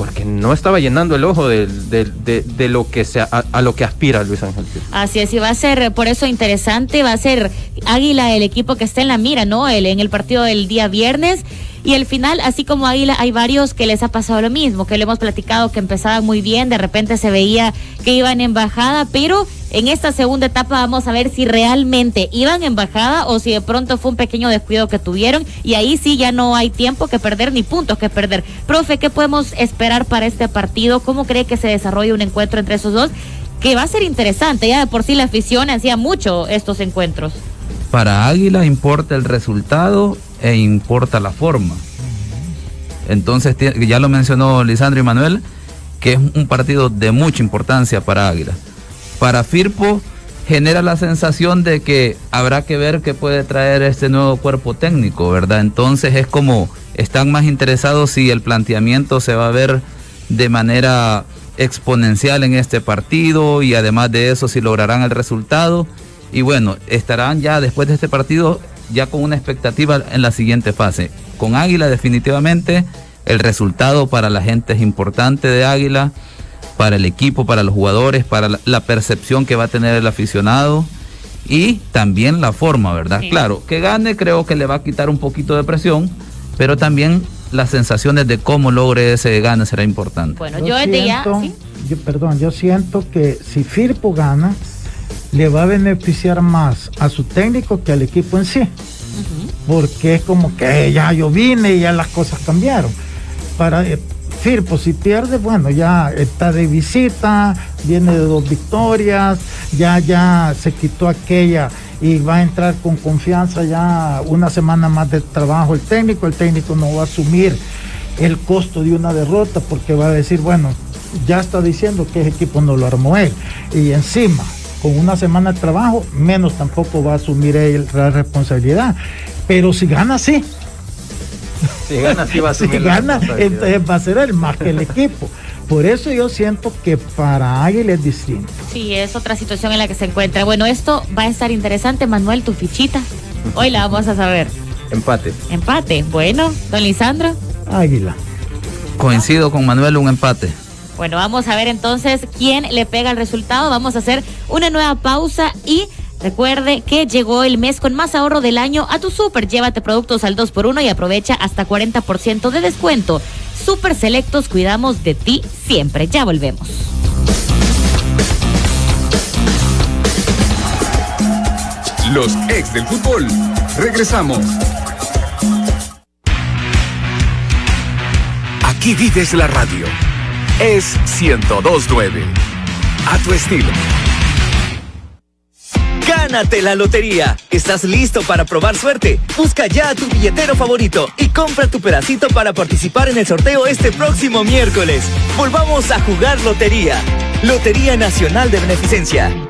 porque no estaba llenando el ojo de, de, lo que se, a, lo que aspira Luis Ángel. Así es, y va a ser por eso interesante, va a ser Águila el equipo que está en la mira, ¿no? El, en el partido del día viernes. Y al final, así como Águila, hay varios que les ha pasado lo mismo, que le hemos platicado que empezaban muy bien, de repente se veía que iban en bajada, pero en esta segunda etapa vamos a ver si realmente iban en bajada o si de pronto fue un pequeño descuido que tuvieron y ahí sí ya no hay tiempo que perder ni puntos que perder. Profe, ¿qué podemos esperar para este partido? ¿Cómo cree que se desarrolle un encuentro entre esos dos? Que va a ser interesante, ya de por sí la afición hacía mucho estos encuentros. Para Águila importa el resultado e importa la forma. Entonces, ya lo mencionó Lisandro y Manuel, que es un partido de mucha importancia para Águila para Firpo genera la sensación de que habrá que ver qué puede traer este nuevo cuerpo técnico, ¿verdad? Entonces es como están más interesados si el planteamiento se va a ver de manera exponencial en este partido y además de eso si lograrán el resultado y bueno, estarán ya después de este partido ya con una expectativa en la siguiente fase. Con Águila definitivamente el resultado para la gente es importante de Águila para el equipo, para los jugadores, para la, percepción que va a tener el aficionado y también la forma, ¿verdad? Claro, que gane creo que le va a quitar un poquito de presión, pero también las sensaciones de cómo logre ese gane será importante. Bueno, yo, siento, yo perdón, yo siento que si Firpo gana, le va a beneficiar más a su técnico que al equipo en sí. Porque es como que ya yo vine y ya las cosas cambiaron. Para, eh, Firpo, si pierde, bueno, ya está de visita, viene de dos victorias, ya, ya se quitó aquella y va a entrar con confianza ya una semana más de trabajo el técnico, el técnico no va a asumir el costo de una derrota porque va a decir, bueno, ya está diciendo que ese equipo no lo armó él. Y encima, con una semana de trabajo, menos tampoco va a asumir él la responsabilidad. Pero si gana, sí si gana, sí va a ser. entonces va a ser el más que el equipo. Por eso yo siento que para Águila es distinto. Sí, es otra situación en la que se encuentra. Bueno, esto va a estar interesante, Manuel, tu fichita. Hoy la vamos a saber. Empate. Empate. Bueno, don Lisandro. Águila. Coincido con Manuel, un empate. Bueno, vamos a ver entonces quién le pega el resultado. Vamos a hacer una nueva pausa y Recuerde que llegó el mes con más ahorro del año a tu super. Llévate productos al 2x1 y aprovecha hasta 40% de descuento. Super Selectos, cuidamos de ti siempre. Ya volvemos. Los ex del fútbol. Regresamos. Aquí vives la radio. Es 1029. A tu estilo. Gánate la lotería. ¿Estás listo para probar suerte? Busca ya a tu billetero favorito y compra tu pedacito para participar en el sorteo este próximo miércoles. Volvamos a jugar lotería. Lotería Nacional de Beneficencia.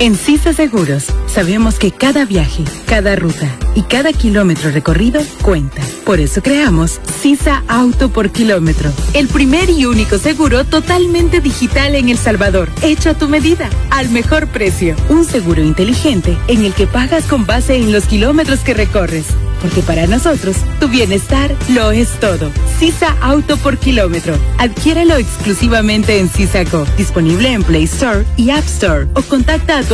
En CISA Seguros sabemos que cada viaje, cada ruta y cada kilómetro recorrido cuenta. Por eso creamos CISA Auto por Kilómetro, el primer y único seguro totalmente digital en El Salvador, hecho a tu medida, al mejor precio. Un seguro inteligente en el que pagas con base en los kilómetros que recorres porque para nosotros tu bienestar lo es todo. Sisa Auto por kilómetro. Adquiéralo exclusivamente en Sisaco, disponible en Play Store y App Store o contacta a tu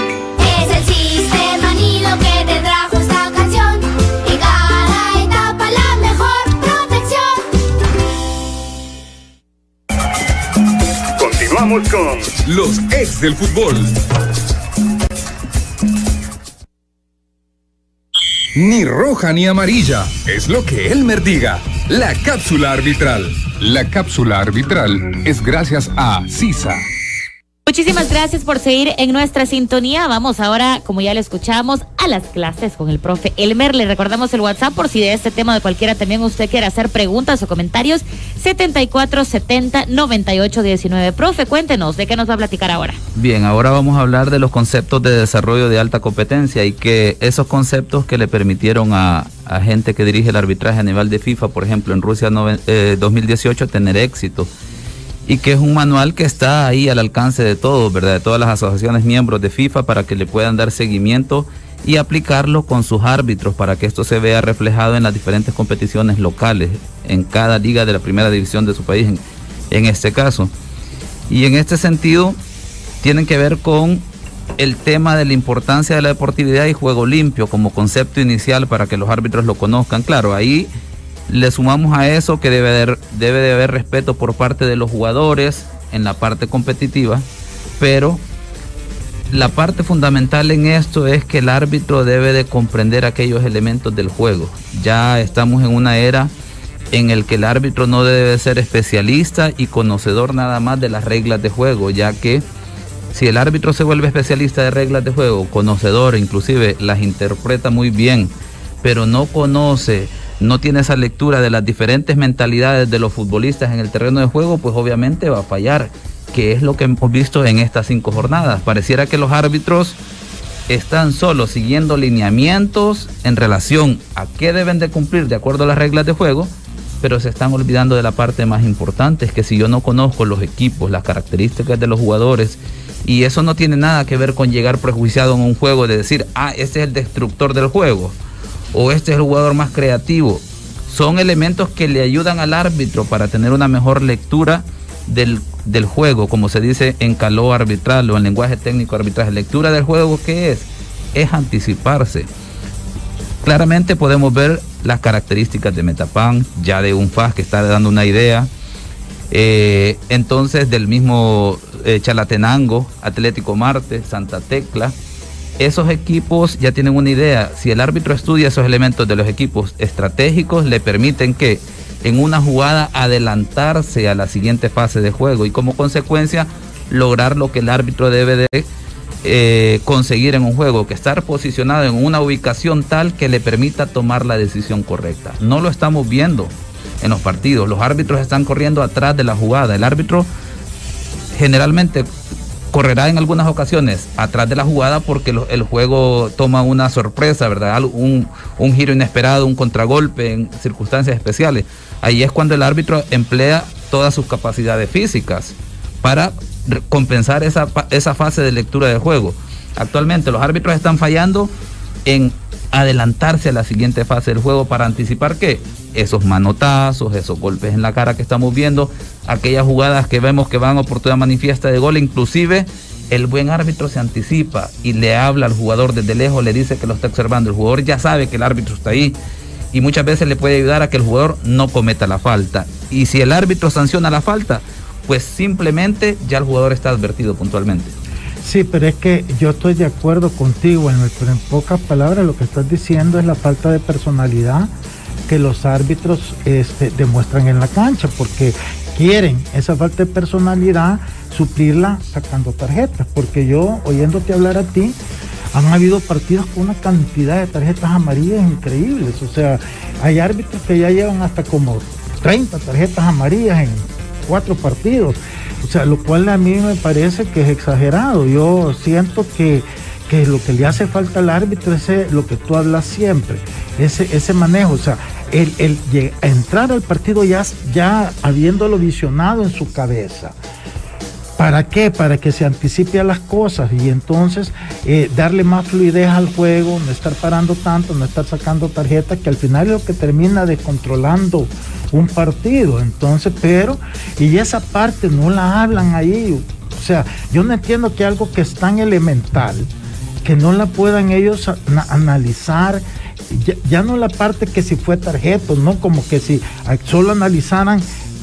Los ex del fútbol. Ni roja ni amarilla, es lo que Elmer diga. La cápsula arbitral. La cápsula arbitral es gracias a CISA. Muchísimas gracias por seguir en nuestra sintonía. Vamos ahora, como ya le escuchamos, a las clases con el profe Elmer. Le recordamos el WhatsApp por si de este tema de cualquiera también usted quiere hacer preguntas o comentarios. 7470 9819. Profe, cuéntenos, ¿de qué nos va a platicar ahora? Bien, ahora vamos a hablar de los conceptos de desarrollo de alta competencia y que esos conceptos que le permitieron a, gente que dirige el arbitraje a nivel de FIFA, por ejemplo, en Rusia noven- eh, 2018, tener éxito. Y que es un manual que está ahí al alcance de todos, ¿verdad? De todas las asociaciones miembros de FIFA para que le puedan dar seguimiento y aplicarlo con sus árbitros para que esto se vea reflejado en las diferentes competiciones locales, en cada liga de la primera división de su país, en, en este caso. Y en este sentido, tienen que ver con el tema de la importancia de la deportividad y juego limpio como concepto inicial para que los árbitros lo conozcan. Claro, ahí le sumamos a eso que debe de, haber respeto por parte de los jugadores en la parte competitiva, pero la parte fundamental en esto es que el árbitro debe de comprender aquellos elementos del juego. Ya estamos en una era en el que el árbitro no debe ser especialista y conocedor nada más de las reglas de juego, ya que si el árbitro se vuelve especialista de reglas de juego, conocedor, inclusive las interpreta muy bien, pero no conoce, no tiene esa lectura de las diferentes mentalidades de los futbolistas en el terreno de juego, pues obviamente va a fallar, que es lo que hemos visto en estas cinco jornadas. Pareciera que los árbitros están solo siguiendo lineamientos en relación a qué deben de cumplir de acuerdo a las reglas de juego, pero se están olvidando de la parte más importante, es que si yo no conozco los equipos, las características de los jugadores, y eso no tiene nada que ver con llegar prejuiciado en un juego de decir, ah, este es el destructor del juego, o este es el jugador más creativo. Son elementos que le ayudan al árbitro para tener una mejor lectura del, del juego, como se dice en caló arbitral o en lenguaje técnico arbitral. Lectura del juego, ¿qué es? Es anticiparse. Claramente podemos ver las características de Metapan, ya de un FAS que está dando una idea. Eh, entonces del mismo eh, Chalatenango, Atlético Marte, Santa Tecla, esos equipos ya tienen una idea. Si el árbitro estudia esos elementos de los equipos estratégicos, le permiten que en una jugada adelantarse a la siguiente fase de juego y como consecuencia lograr lo que el árbitro debe de eh, conseguir en un juego, que estar posicionado en una ubicación tal que le permita tomar la decisión correcta. No lo estamos viendo en los partidos. Los árbitros están corriendo atrás de la jugada. El árbitro generalmente correrá en algunas ocasiones atrás de la jugada porque el juego toma una sorpresa, ¿verdad? Un, giro inesperado, un contragolpe en circunstancias especiales. Ahí es cuando el árbitro emplea todas sus capacidades físicas para compensar esa, esa fase de lectura del juego. Actualmente los árbitros están fallando en adelantarse a la siguiente fase del juego para anticipar que esos manotazos, esos golpes en la cara que estamos viendo, aquellas jugadas que vemos que van oportunidad manifiesta de gol, inclusive el buen árbitro se anticipa y le habla al jugador desde lejos, le dice que lo está observando, el jugador ya sabe que el árbitro está ahí y muchas veces le puede ayudar a que el jugador no cometa la falta. Y si el árbitro sanciona la falta, pues simplemente ya el jugador está advertido puntualmente. Sí, pero es que yo estoy de acuerdo contigo, pero en pocas palabras lo que estás diciendo es la falta de personalidad que los árbitros este, demuestran en la cancha, porque quieren esa falta de personalidad suplirla sacando tarjetas, porque yo, oyéndote hablar a ti, han habido partidos con una cantidad de tarjetas amarillas increíbles, o sea, hay árbitros que ya llevan hasta como 30 tarjetas amarillas en cuatro partidos. O sea, lo cual a mí me parece que es exagerado. Yo siento que, que lo que le hace falta al árbitro es lo que tú hablas siempre, ese, ese manejo. O sea, el, el entrar al partido ya, ya habiéndolo visionado en su cabeza. ¿Para qué? Para que se anticipe a las cosas y entonces eh, darle más fluidez al juego, no estar parando tanto, no estar sacando tarjetas, que al final es lo que termina descontrolando un partido. Entonces, pero, y esa parte no la hablan ahí. O sea, yo no entiendo que algo que es tan elemental, que no la puedan ellos ana- analizar, ya, ya no la parte que si fue tarjeta, no como que si solo analizaran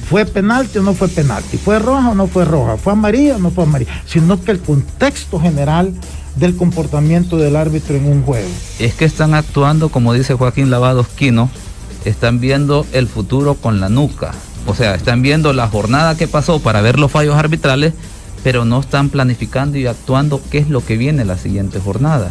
fue penalti o no fue penalti, fue roja o no fue roja, fue amarilla o no fue amarilla, sino que el contexto general del comportamiento del árbitro en un juego. Es que están actuando, como dice Joaquín Lavados Quino, están viendo el futuro con la nuca. O sea, están viendo la jornada que pasó para ver los fallos arbitrales, pero no están planificando y actuando qué es lo que viene la siguiente jornada.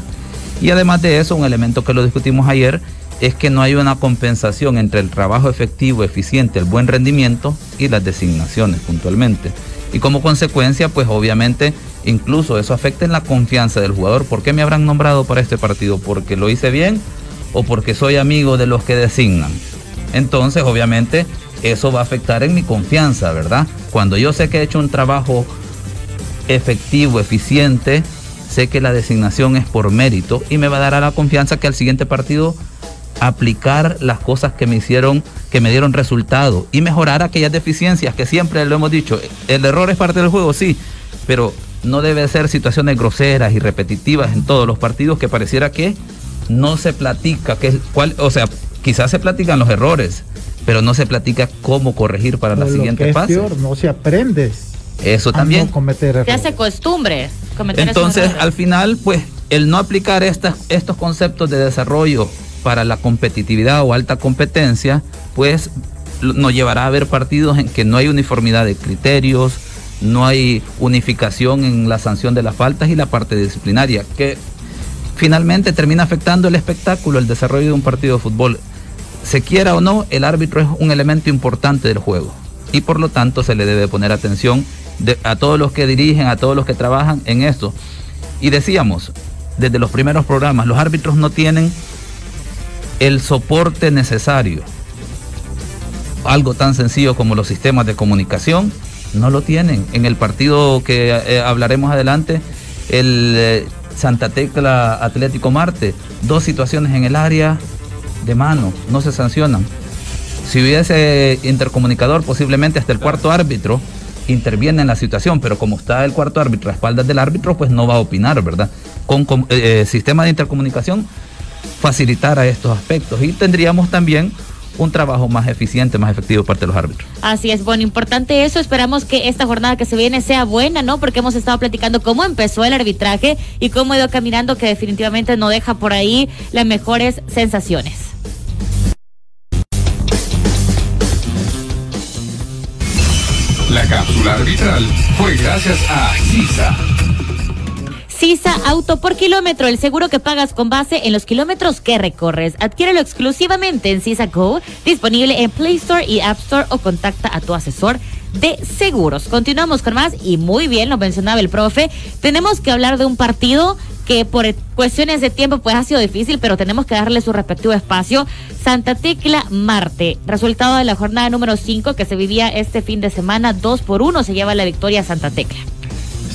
Y además de eso, un elemento que lo discutimos ayer es que no hay una compensación entre el trabajo efectivo, eficiente, el buen rendimiento y las designaciones puntualmente. Y como consecuencia, pues obviamente incluso eso afecta en la confianza del jugador. ¿Por qué me habrán nombrado para este partido? ¿Porque lo hice bien o porque soy amigo de los que designan? Entonces, obviamente, eso va a afectar en mi confianza, ¿verdad? Cuando yo sé que he hecho un trabajo efectivo, eficiente, sé que la designación es por mérito y me va a dar a la confianza que al siguiente partido aplicar las cosas que me hicieron, que me dieron resultado y mejorar aquellas deficiencias que siempre lo hemos dicho. El error es parte del juego, sí, pero no debe ser situaciones groseras y repetitivas en todos los partidos que pareciera que no se platica, que, cuál, o sea, quizás se platican los errores, pero no se platica cómo corregir para la siguiente fase. no se aprende. Eso también. cometer Se hace costumbre cometer Entonces, al final, pues, el no aplicar estas, estos conceptos de desarrollo para la competitividad o alta competencia, pues nos llevará a ver partidos en que no hay uniformidad de criterios, no hay unificación en la sanción de las faltas y la parte disciplinaria, que finalmente termina afectando el espectáculo, el desarrollo de un partido de fútbol. Se quiera o no, el árbitro es un elemento importante del juego y por lo tanto se le debe poner atención a todos los que dirigen, a todos los que trabajan en esto. Y decíamos, desde los primeros programas, los árbitros no tienen el soporte necesario. Algo tan sencillo como los sistemas de comunicación no lo tienen. En el partido que eh, hablaremos adelante, el eh, Santa Tecla Atlético Marte, dos situaciones en el área de mano, no se sancionan. Si hubiese intercomunicador, posiblemente hasta el cuarto árbitro interviene en la situación, pero como está el cuarto árbitro a espaldas del árbitro, pues no va a opinar, ¿verdad? Con, eh, sistema de intercomunicación facilitar a estos aspectos y tendríamos también un trabajo más eficiente, más efectivo por parte de los árbitros. Así es, bueno, importante eso. Esperamos que esta jornada que se viene sea buena, ¿no? Porque hemos estado platicando cómo empezó el arbitraje y cómo ha ido caminando, que definitivamente no deja por ahí las mejores sensaciones. La cápsula arbitral fue gracias a CISA. CISA Auto por kilómetro, el seguro que pagas con base en los kilómetros que recorres. Adquiérelo exclusivamente en CISA Go, disponible en Play Store y App Store o contacta a tu asesor de seguros. Continuamos con más y muy bien, lo mencionaba el profe. Tenemos que hablar de un partido que por cuestiones de tiempo pues ha sido difícil, pero tenemos que darle su respectivo espacio. Santa Tecla Marte, resultado de la jornada número 5 que se vivía este fin de semana, 2 por 1 se lleva la victoria Santa Tecla.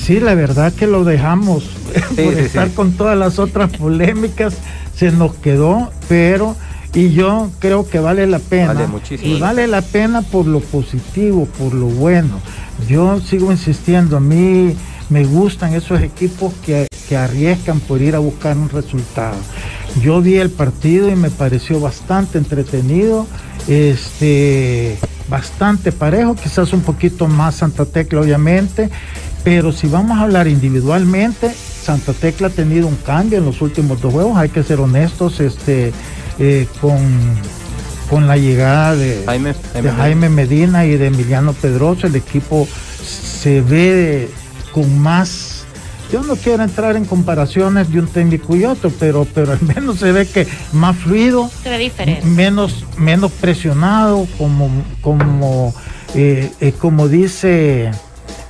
Sí, la verdad que lo dejamos por estar con todas las otras polémicas, se nos quedó, pero y yo creo que vale la pena. Vale muchísimo. Y vale la pena por lo positivo, por lo bueno. Yo sigo insistiendo, a mí me gustan esos equipos que, que arriesgan por ir a buscar un resultado. Yo vi el partido y me pareció bastante entretenido, este, bastante parejo, quizás un poquito más Santa Tecla obviamente, pero si vamos a hablar individualmente, Santa Tecla ha tenido un cambio en los últimos dos juegos, hay que ser honestos, este, eh, con, con la llegada de Jaime, de Jaime Medina y de Emiliano Pedroso, el equipo se ve con más yo no quiero entrar en comparaciones de un técnico y otro, pero, pero al menos se ve que más fluido, Se ve diferente. menos, menos presionado, como, como, eh, eh, como dice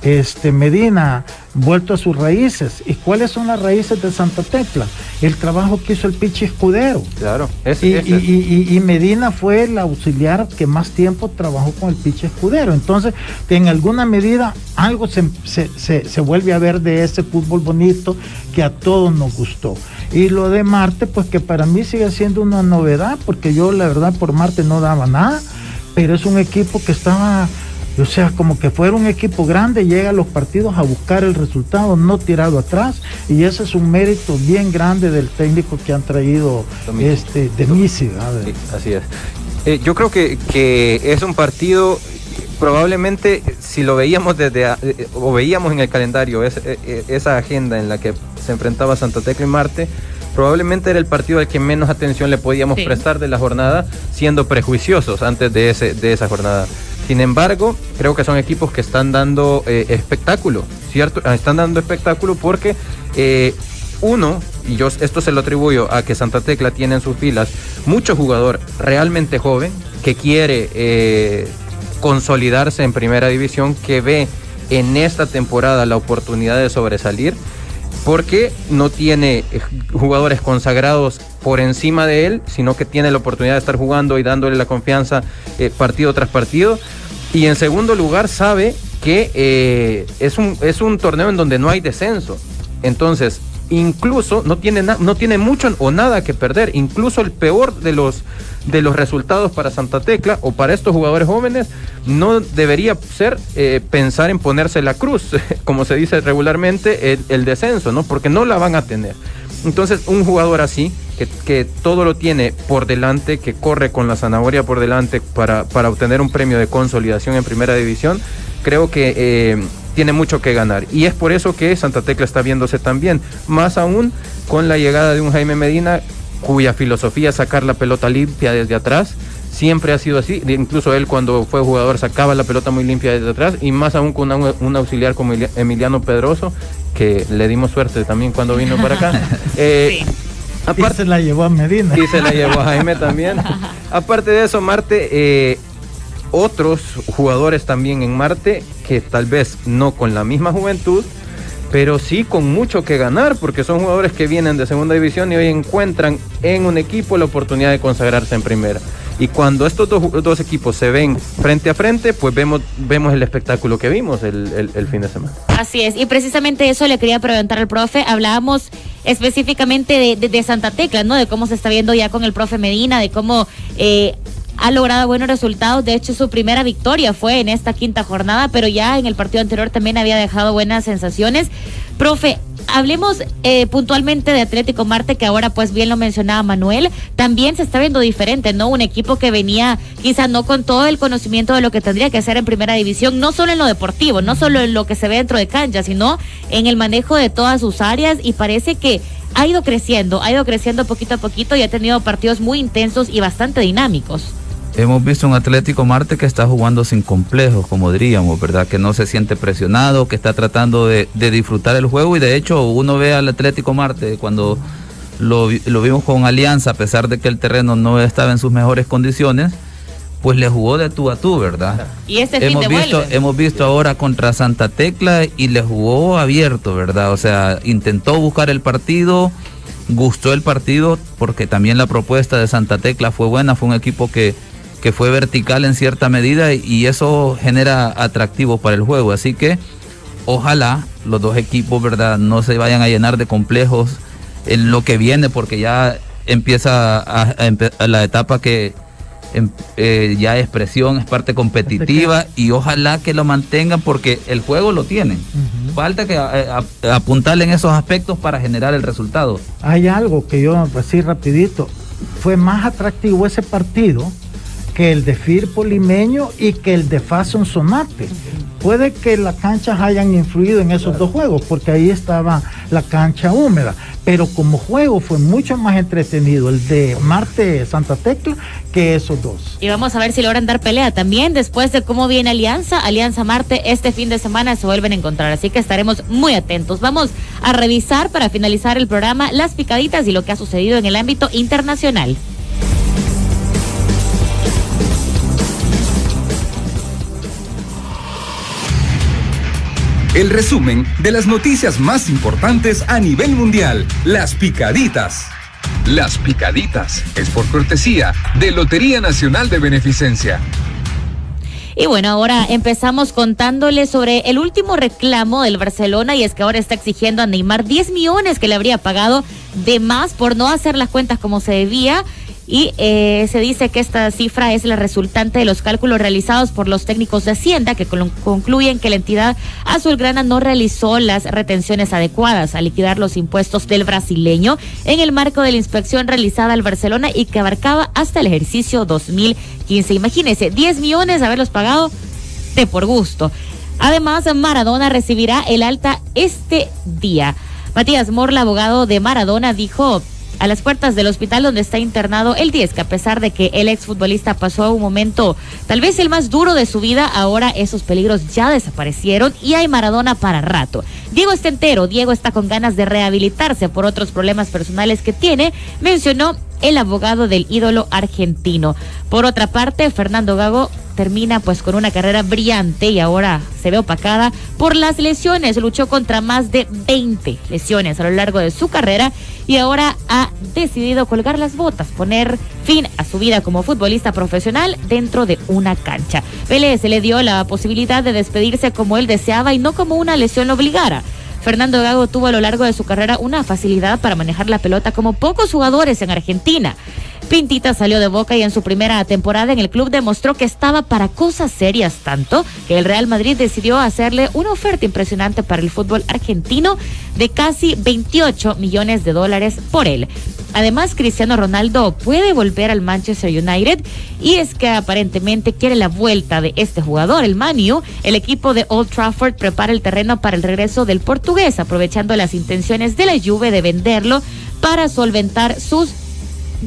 este Medina, vuelto a sus raíces. ¿Y cuáles son las raíces de Santa Tecla? El trabajo que hizo el Pichi Escudero. Claro, es, Y, y- y- y Medina fue el auxiliar que más tiempo trabajó con el Pichi Escudero. Entonces, en alguna medida algo se, se- se- se vuelve a ver de ese fútbol bonito que a todos nos gustó. Y lo de Marte, pues que para mí sigue siendo una novedad, porque yo la verdad por Marte no daba nada, pero es un equipo que estaba... O sea, como que fuera un equipo grande, llega a los partidos a buscar el resultado, no tirado atrás, y ese es un mérito bien grande del técnico que han traído este, de Misi. Sí, así es. Eh, yo creo que, que es un partido, probablemente si lo veíamos desde a- eh, o veíamos en el calendario es- eh, eh, esa agenda en la que se enfrentaba Santa Tecla y Marte, probablemente era el partido al que menos atención le podíamos Sí. prestar de la jornada, siendo prejuiciosos antes de, ese, de esa jornada. Sin embargo, creo que son equipos que están dando eh, espectáculo, ¿cierto? Ah, Están dando espectáculo porque eh, uno, y yo esto se lo atribuyo a que Santa Tecla tiene en sus filas mucho jugador realmente joven que quiere eh, consolidarse en primera división, que ve en esta temporada la oportunidad de sobresalir porque no tiene eh, jugadores consagrados por encima de él, sino que tiene la oportunidad de estar jugando y dándole la confianza eh, partido tras partido. Y en segundo lugar, sabe que eh, es, un, es un torneo en donde no hay descenso. Entonces, incluso no tiene, no tiene mucho o nada que perder. Incluso el peor de los, de los resultados para Santa Tecla o para estos jugadores jóvenes no debería ser eh, pensar en ponerse la cruz, como se dice regularmente, el, el descenso, ¿no? Porque no la van a tener. Entonces, un jugador así, que, que todo lo tiene por delante, que corre con la zanahoria por delante para, para obtener un premio de consolidación en primera división, creo que eh, tiene mucho que ganar. Y es por eso que Santa Tecla está viéndose tan bien. Más aún con la llegada de un Jaime Medina, cuya filosofía es sacar la pelota limpia desde atrás. Siempre ha sido así, incluso él cuando fue jugador sacaba la pelota muy limpia desde atrás y más aún con una- un auxiliar como Emiliano Pedroso, que le dimos suerte también cuando vino para acá. Eh, Y se la llevó a Medina. y se la llevó a Jaime también. Aparte de eso, Marte, eh, otros jugadores también en Marte que tal vez no con la misma juventud, pero sí con mucho que ganar, porque son jugadores que vienen de segunda división y hoy encuentran en un equipo la oportunidad de consagrarse en primera. Y cuando estos dos, equipos se ven frente a frente, pues vemos, vemos el espectáculo que vimos el, el- fin de semana. Así es, y precisamente eso le quería preguntar al profe. Hablábamos específicamente de, de- de Santa Tecla, ¿no? De cómo se está viendo ya con el profe Medina, de cómo eh, ha logrado buenos resultados. De hecho, su primera victoria fue en esta quinta jornada, pero ya en el partido anterior también había dejado buenas sensaciones. Profe, hablemos eh, puntualmente de Atlético Marte, que ahora pues bien lo mencionaba Manuel, también se está viendo diferente, ¿no? Un equipo que venía quizá no con todo el conocimiento de lo que tendría que hacer en primera división, no solo en lo deportivo, no solo en lo que se ve dentro de cancha, sino en el manejo de todas sus áreas y parece que ha ido creciendo, ha ido creciendo poquito a poquito y ha tenido partidos muy intensos y bastante dinámicos. Hemos visto un Atlético Marte que está jugando sin complejos, como diríamos, ¿verdad? Que no se siente presionado, que está tratando de, de disfrutar el juego y de hecho uno ve al Atlético Marte cuando lo, lo vimos con Alianza, a pesar de que el terreno no estaba en sus mejores condiciones, pues le jugó de tú a tú, ¿verdad? Y este fin hemos visto, devuelve. hemos visto ahora contra Santa Tecla y le jugó abierto, ¿verdad? O sea, intentó buscar el partido, gustó el partido, porque también la propuesta de Santa Tecla fue buena, fue un equipo que, que fue vertical en cierta medida y, eso genera atractivo para el juego. Así que ojalá los dos equipos, ¿verdad?, no se vayan a llenar de complejos en lo que viene, porque ya empieza a- a empe- a la etapa que em- eh, ya es presión, es parte competitiva y ojalá que lo mantengan porque el juego lo tienen. Falta que eh, apuntarle en esos aspectos para generar el resultado. Hay algo que yo, así rapidito, fue más atractivo ese partido que el de Firpo Limeño y que el de Fason Sonate. Puede que las canchas hayan influido en esos dos juegos, porque ahí estaba la cancha húmeda, pero como juego fue mucho más entretenido el de Marte Santa Tecla que esos dos. Y vamos a ver si logran dar pelea también después de cómo viene Alianza. Alianza Marte este fin de semana se vuelven a encontrar, así que estaremos muy atentos. Vamos a revisar para finalizar el programa las picaditas y lo que ha sucedido en el ámbito internacional. El resumen de las noticias más importantes a nivel mundial. Las picaditas. Las picaditas es por cortesía de Lotería Nacional de Beneficencia. Y bueno, ahora empezamos contándoles sobre el último reclamo del Barcelona y es que ahora está exigiendo a Neymar 10 millones que le habría pagado de más por no hacer las cuentas como se debía. Y eh, se dice que esta cifra es la resultante de los cálculos realizados por los técnicos de Hacienda que concluyen que la entidad azulgrana no realizó las retenciones adecuadas a liquidar los impuestos del brasileño en el marco de la inspección realizada al Barcelona y que abarcaba hasta el ejercicio 2015. Imagínense, 10 millones haberlos pagado de por gusto. Además, Maradona recibirá el alta este día. Matías Morla, abogado de Maradona, dijo a las puertas del hospital donde está internado el 10, que a pesar de que el exfutbolista pasó un momento tal vez el más duro de su vida, ahora esos peligros ya desaparecieron y hay Maradona para rato. Diego está entero, Diego está con ganas de rehabilitarse por otros problemas personales que tiene, mencionó el abogado del ídolo argentino. Por otra parte, Fernando Gago termina pues con una carrera brillante y ahora se ve opacada por las lesiones. Luchó contra más de 20 lesiones a lo largo de su carrera y ahora ha decidido colgar las botas, poner fin a su vida como futbolista profesional dentro de una cancha. Vélez le dio la posibilidad de despedirse como él deseaba y no como una lesión obligara. Fernando Gago tuvo a lo largo de su carrera una facilidad para manejar la pelota como pocos jugadores en Argentina. Pintita salió de Boca y en su primera temporada en el club demostró que estaba para cosas serias tanto que el Real Madrid decidió hacerle una oferta impresionante para el fútbol argentino de casi 28 millones de dólares por él. Además, Cristiano Ronaldo puede volver al Manchester United y es que aparentemente quiere la vuelta de este jugador, el Manu. El equipo de Old Trafford prepara el terreno para el regreso del portugués, aprovechando las intenciones de la Juve de venderlo para solventar sus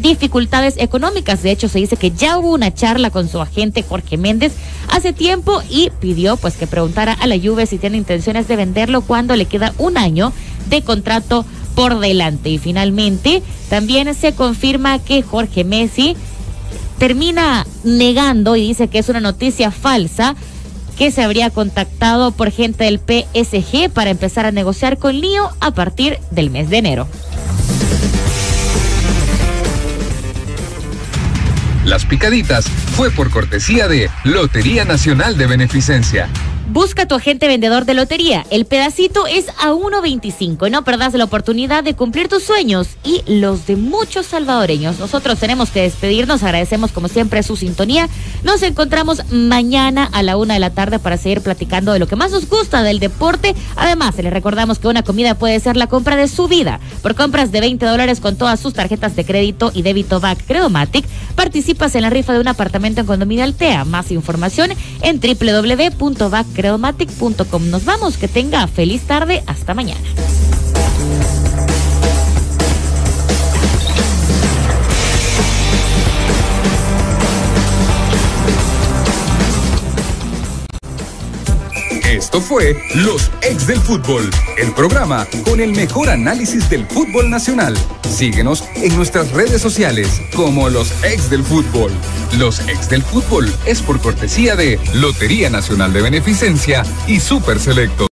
dificultades económicas. De hecho, se dice que ya hubo una charla con su agente Jorge Méndez hace tiempo y pidió pues que preguntara a la Juve si tiene intenciones de venderlo cuando le queda un año de contrato por delante. Y finalmente también se confirma que Jorge Messi termina negando y dice que es una noticia falsa que se habría contactado por gente del PSG para empezar a negociar con Lío a partir del mes de enero. Las picaditas fue por cortesía de Lotería Nacional de Beneficencia. Busca tu agente vendedor de lotería. El pedacito es a 1.25. No perdas la oportunidad de cumplir tus sueños y los de muchos salvadoreños. Nosotros tenemos que despedirnos. Agradecemos como siempre su sintonía. Nos encontramos mañana a la una de la tarde para seguir platicando de lo que más nos gusta del deporte. Además, les recordamos que una comida puede ser la compra de su vida. Por compras de 20 dólares con todas sus tarjetas de crédito y débito BAC Credomatic, participas en la rifa de un apartamento en condominio Altea. Más información en www.bac credomatic.com. Nos vamos, que tenga feliz tarde, hasta mañana. Esto fue Los Ex del Fútbol, el programa con el mejor análisis del fútbol nacional. Síguenos en nuestras redes sociales como Los Ex del Fútbol. Los Ex del Fútbol es por cortesía de Lotería Nacional de Beneficencia y Super Selecto.